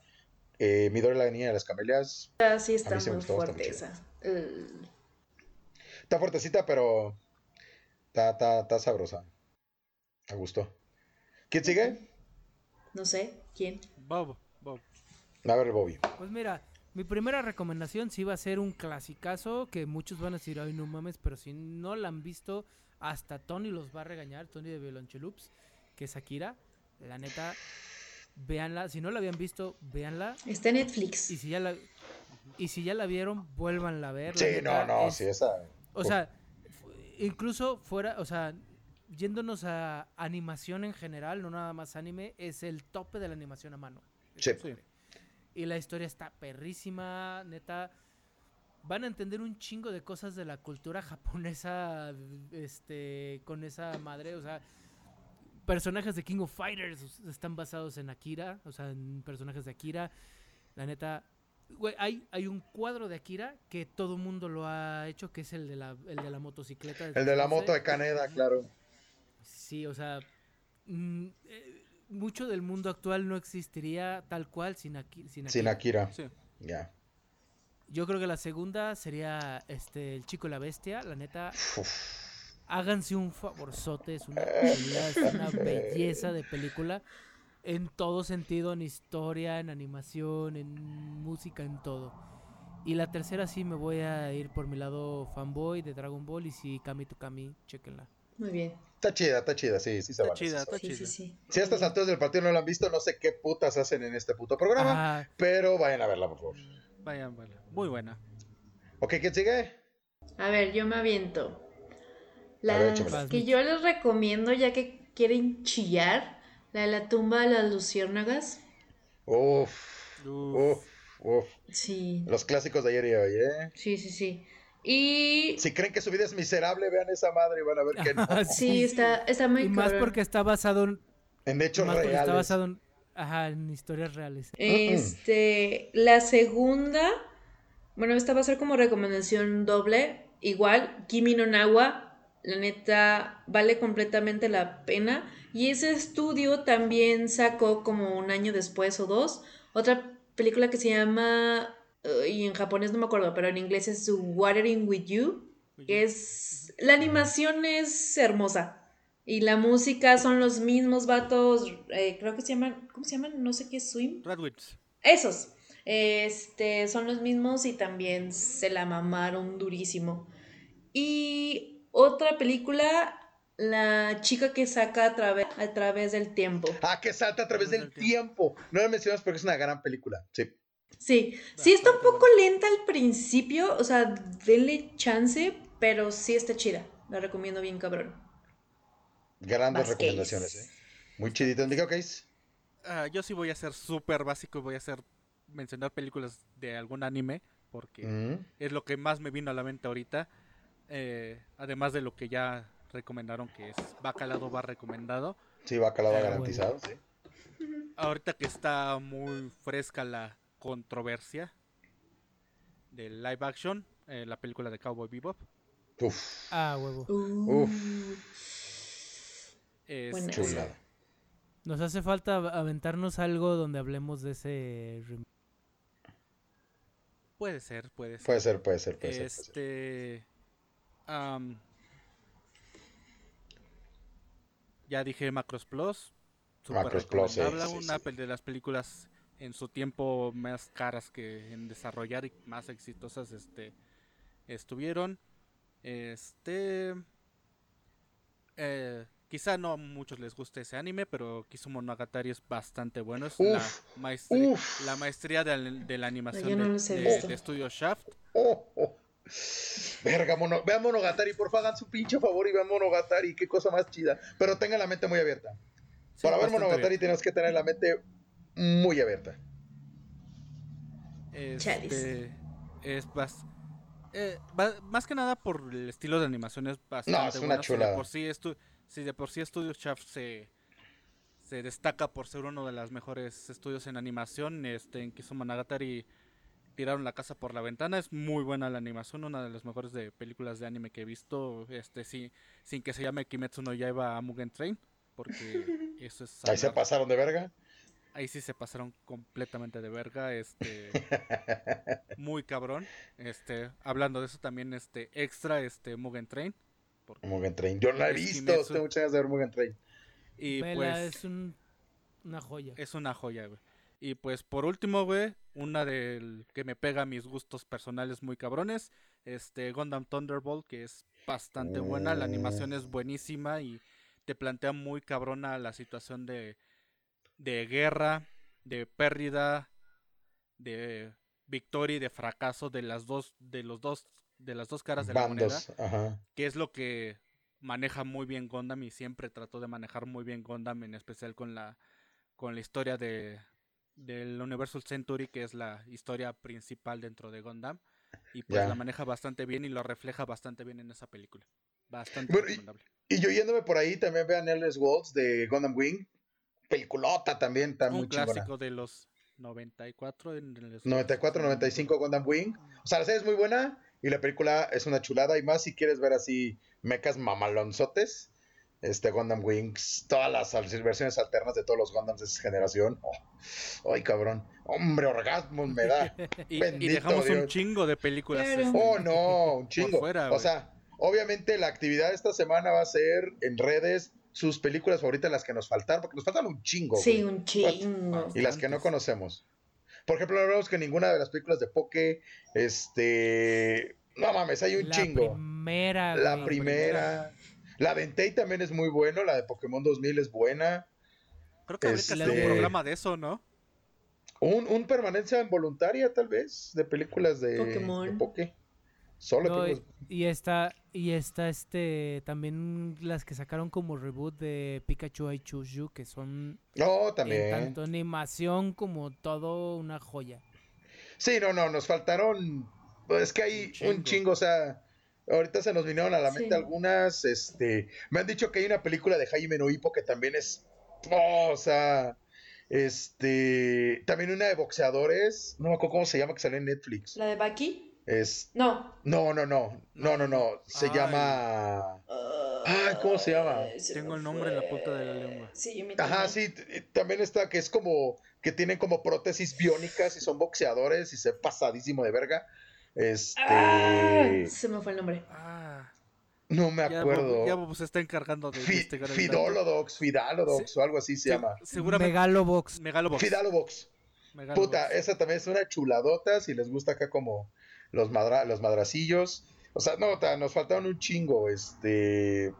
Eh, Midori la niña de las camelias. Ah, sí, está muy fuerte esa. Está fuertecita, pero está, está, está sabrosa. A gusto. ¿Quién sigue? No sé, ¿quién? Bob, Bob. A ver, Bobby. Pues mira, mi primera recomendación sí va a ser un clasicazo que muchos van a decir, ay, no mames, pero si no la han visto, hasta Tony los va a regañar, Tony de Violonchelups que es Akira. La neta, véanla. Si no la habían visto, véanla. Está en Netflix. Y si ya la, y si ya la vieron, vuélvanla a ver. Sí, no, no, sí, esa. O sea, incluso fuera, o sea, yéndonos a animación en general, no nada más anime, es el tope de la animación a mano. Sí. Y la historia está perrísima, neta. Van a entender un chingo de cosas de la cultura (laughs) japonesa, este, con esa madre, o sea, personajes de King of Fighters están basados en Akira, o sea, en personajes de Akira. La neta, güey, hay, hay un cuadro de Akira que todo mundo lo ha hecho, que es el de la, el de la motocicleta. El de la moto de Caneda, claro. Sí, o sea, mm, eh, mucho del mundo actual no existiría tal cual sin, Akira. Sin Akira. Sí. Ya. Yo creo que la segunda sería este el chico y la bestia, la neta háganse un favorzote, es una, es una belleza de película en todo sentido, en historia, en animación, en música, en todo. Y la tercera sí me voy a ir por mi lado fanboy de Dragon Ball y si Kami to Kami, chequenla. Muy bien. Está chida, está chida, sí, sí se Está chida, está chida. Sí, Si a estas alturas del partido no la han visto, no sé qué putas hacen en este puto programa, pero vayan a verla, por favor. Vayan a verla. Muy buena. Ok, ¿quién sigue? A ver, yo me aviento. Las que yo les recomiendo, ya que quieren chillar, la de la tumba de las luciérnagas. Uf, uf, uf. Sí. Los clásicos de ayer y hoy, ¿eh? Sí, sí, sí. Y... Si creen que su vida es miserable, vean esa madre y van a ver que no. (laughs) sí, está, está muy Y más porque está basado en... En hechos reales. Está basado en... Ajá, en historias reales. Este, la segunda, bueno, esta va a ser como recomendación doble. Igual, Kimi no Nawa, la neta, vale completamente la pena. Y ese estudio también sacó como un año después o dos otra película que se llama, y en japonés no me acuerdo, pero en inglés es Watering with You. Que es, la animación es hermosa. Y la música son los mismos vatos, eh, creo que se llaman, ¿cómo se llaman? No sé qué, Swim. Radwitz. Esos. Este, son los mismos y también se la mamaron durísimo. Y otra película, La chica que saca a, través a través del tiempo. Ah, que salta a través del tiempo. No la mencionas porque es una gran película. Sí. Sí, sí está un poco lenta al principio, o sea, denle chance, pero sí está chida. La recomiendo bien, cabrón. Grandes recomendaciones, ¿eh? Muy chidito. ¿Qué okay. uh, yo sí voy a ser súper básico y voy a hacer mencionar películas de algún anime, porque mm. es lo que más me vino a la mente ahorita. Eh, además de lo que ya recomendaron que es Bacalado va recomendado. Sí, Bacalado va garantizado, sí. Ahorita que está muy fresca la controversia del live action, eh, la película de Cowboy Bebop. Uf, Ah, huevo. Uh, Este, Buena. chulada. Nos hace falta av- aventarnos algo donde hablemos de ese remake. puede ser, puede ser. Puede ser, puede ser, puede ser. puede ser. Am, ya dije Macros Plus. Macros Plus, sí, sí, una sí. pel- de las películas en su tiempo más caras que en desarrollar y más exitosas este estuvieron. Este. eh, quizá no a muchos les guste ese anime, pero Kizumonogatari es bastante bueno. Es la, maestría, uf. la maestría de, la- de la animación no de, de- Studio Shaft. Oh, oh. Verga, mono, vean Monogatari, porfa, hagan su pinche favor y vean Monogatari, qué cosa más chida. Pero tengan la mente muy abierta. Sí, Para ver Monogatari bien. tienes que tener la mente muy abierta. Este, es bas- eh, más que nada por el estilo de animación es bastante No, es una chulada. Si de por sí, estu- si de por sí Studio Shaft se, se destaca por ser uno de los mejores estudios en animación, este, en Kizumonogatari tiraron la casa por la ventana. Es muy buena la animación, una de las mejores de películas de anime que he visto. Este, sí, sin que se llame Kimetsu no Yaiba a Mugen Train, porque (laughs) eso es Ahí se pasaron de verga. Ahí sí se pasaron completamente de verga, este (laughs) muy cabrón. Este, hablando de eso también este extra este Mugen Train porque- Mugen Train. Yo la he visto, Kimetsu. tengo muchas ganas de ver Mugen Train. y Vela pues es un- una joya. es una joya, güey. Y pues por último, güey, una del que me pega a mis gustos personales muy cabrones, este Gundam Thunderbolt, que es bastante buena, la animación es buenísima y te plantea muy cabrona la situación de, de guerra, de pérdida, de victoria y de fracaso de las dos, de los dos, de las dos caras de la moneda Bandos, ajá. que es lo que maneja muy bien Gundam y siempre trató de manejar muy bien Gundam, en especial con la con la historia de del Universal Century, que es la historia principal dentro de Gundam, y pues Ya. la maneja bastante bien y lo refleja bastante bien en esa película. Bastante Bueno, y- recomendable. Y yo yéndome por ahí también vean Endless Waltz de Gundam Wing. Peliculota también, está muy Un chingona. clásico de los 94 en el 94, 95 Gundam Wing. O sea, la serie es muy buena y la película es una chulada. Y más si quieres ver así mechas mamalonzotes. Este Gundam Wings, todas las versiones alternas de todos los Gundams de esa generación. Oh, ay, cabrón. Hombre, orgasmos me da. (laughs) Y, y Bendito dejamos un chingo de películas. Este, Oh, no, un chingo. fuera, o sea, obviamente la actividad de esta semana va a ser en redes sus películas favoritas, las que nos faltaron, porque nos faltan un chingo. Sí, güey. un chingo. Y las que no conocemos. Por ejemplo, no hablamos que ninguna de las películas de Poke, este... No mames, hay un la chingo. primera. La güey. primera. La de Entei también es muy bueno, la de Pokémon 2000 es buena. Creo que habría que hacer este- un programa de eso, ¿no? Un, un permanencia involuntaria, tal vez, de películas de, Pokémon. de. Solo No, y, películas- y está, y está este, también las que sacaron como reboot de Pikachu I Choose You, que son No, en también. tanto animación como todo una joya. Sí, no, no, nos faltaron. Es que hay Un chingo. un chingo, o sea. Ahorita se nos vinieron a la mente Sí. algunas. Este. Me han dicho que hay una película de Jaime no Hippo que también es. oh, o sea. Este. También una de boxeadores. No me acuerdo cómo se llama, que sale en Netflix. ¿La de Baki? Es. No. No, no, no. No, no, no. Se Ay. llama. Ay, ¿cómo se llama? Se Tengo el nombre en la punta de la lengua. Sí, yo me Ajá, sí, t- también está que es como que tienen como prótesis biónicas y son boxeadores y se pasadísimo de verga. Este, Ah, se me fue el nombre. Ah, no me ya acuerdo. Ya Bob se está encargando de Fi-. Fidolodox, Fidalodox o algo así se Se- llama. Seguramente Megalobox. Megalobox. Fidalobox. Megalobox. Puta, esa también es una chuladota si les gusta acá como los madra los madracillos. O sea, no, nos faltaron un chingo, este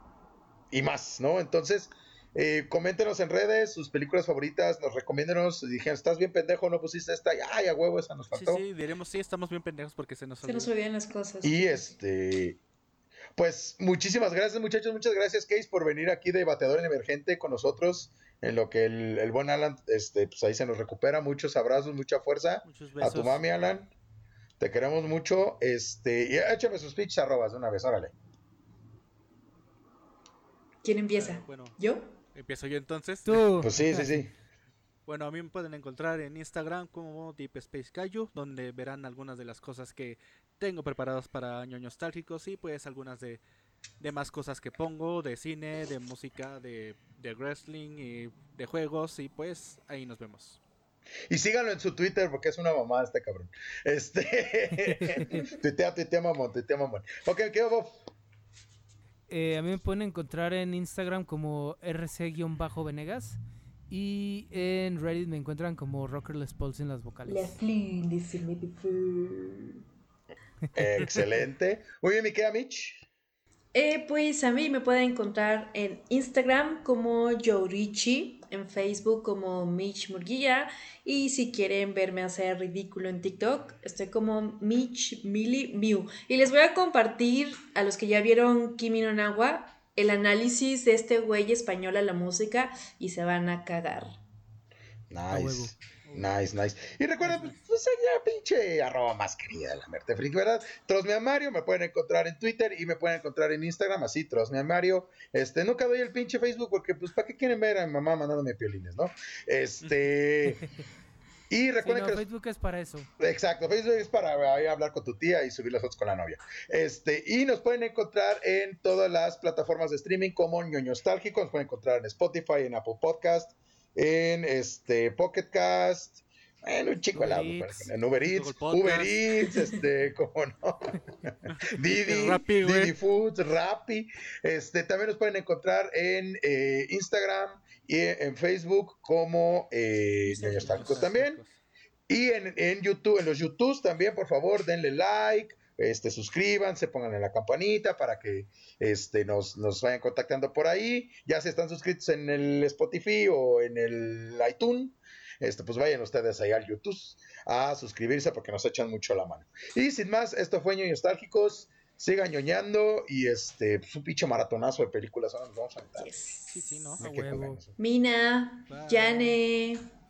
y más, ¿no? Entonces, eh, coméntenos en redes sus películas favoritas, nos recomiéndenos, dijeron, estás bien pendejo, no pusiste esta, y, ay, a huevo, esa nos Sí, faltó. sí, diremos sí, estamos bien pendejos porque se nos Se nos olvidan las cosas. Y este, pues muchísimas gracias muchachos, muchas gracias Case por venir aquí de bateador en emergente con nosotros, en lo que el, el buen Alan, este, pues ahí se nos recupera, muchos abrazos, mucha fuerza Muchos a tu mami Alan, te queremos mucho, este, y échame sus pitches arrobas de una vez, órale. ¿Quién empieza? Bueno, ¿Yo? Empiezo yo entonces. Tú. Pues sí, sí, sí. Bueno, a mí me pueden encontrar en Instagram como Deep Space Kaiju, donde verán algunas de las cosas que tengo preparadas para años nostálgicos y pues algunas de, de más cosas que pongo, de cine, de música, de, de wrestling y de juegos y pues ahí nos vemos. Y síganlo en su Twitter porque es una mamada este cabrón. Este. (laughs) (laughs) tuitea, tuitea, mamón, tuitea, mamón. Ok, ¿qué Bob? Eh, a mí me pueden encontrar en Instagram como rc-venegas. Y en Reddit me encuentran como Rockerless Pulse en las vocales. Excelente. Muy bien, mi querida Mitch. Eh, pues a mí me pueden encontrar en Instagram como Yorichi, en Facebook como Mitch Murguía y si quieren verme hacer ridículo en TikTok, estoy como Mitch Mili Mew. Y les voy a compartir a los que ya vieron Kimi no Nawa el análisis de este güey español a la música y se van a cagar. Nice. Nice, nice. Y recuerden, pues, pues ya pinche arroba más querida de la Merte Freak, ¿verdad? Trosmea Mario, me pueden encontrar en Twitter y me pueden encontrar en Instagram, así, Trosmea Mario. Este, nunca doy el pinche Facebook porque, pues, ¿para qué quieren ver a mi mamá mandándome piolines, no? Este. (laughs) Y recuerden que Facebook es para eso. Exacto, Facebook es para hablar con tu tía y subir las fotos con la novia. Este, y nos pueden encontrar en todas las plataformas de streaming como ñoño nostálgico, nos pueden encontrar en Spotify, en Apple Podcast, en este Pocket Cast, en un chico helado, en Uber Eats, Uber Eats, este, (laughs) como no, (laughs) Didi, Didi Foods, Rappi, este, también nos pueden encontrar en eh, Instagram y en Facebook como eh, también, y en, en YouTube, en los YouTubes también, por favor, denle like, este, suscríbanse, pongan en la campanita para que este, nos, nos vayan contactando por ahí. Ya si están suscritos en el Spotify o en el iTunes, este, pues vayan ustedes ahí al YouTube a suscribirse porque nos echan mucho la mano. Y sin más, esto fue Ñoños Nostálgicos. Sigan ñoñando y este, pues un pinche maratonazo de películas. Ahora nos vamos a Sí, sí, ¿no? Mina, Yane.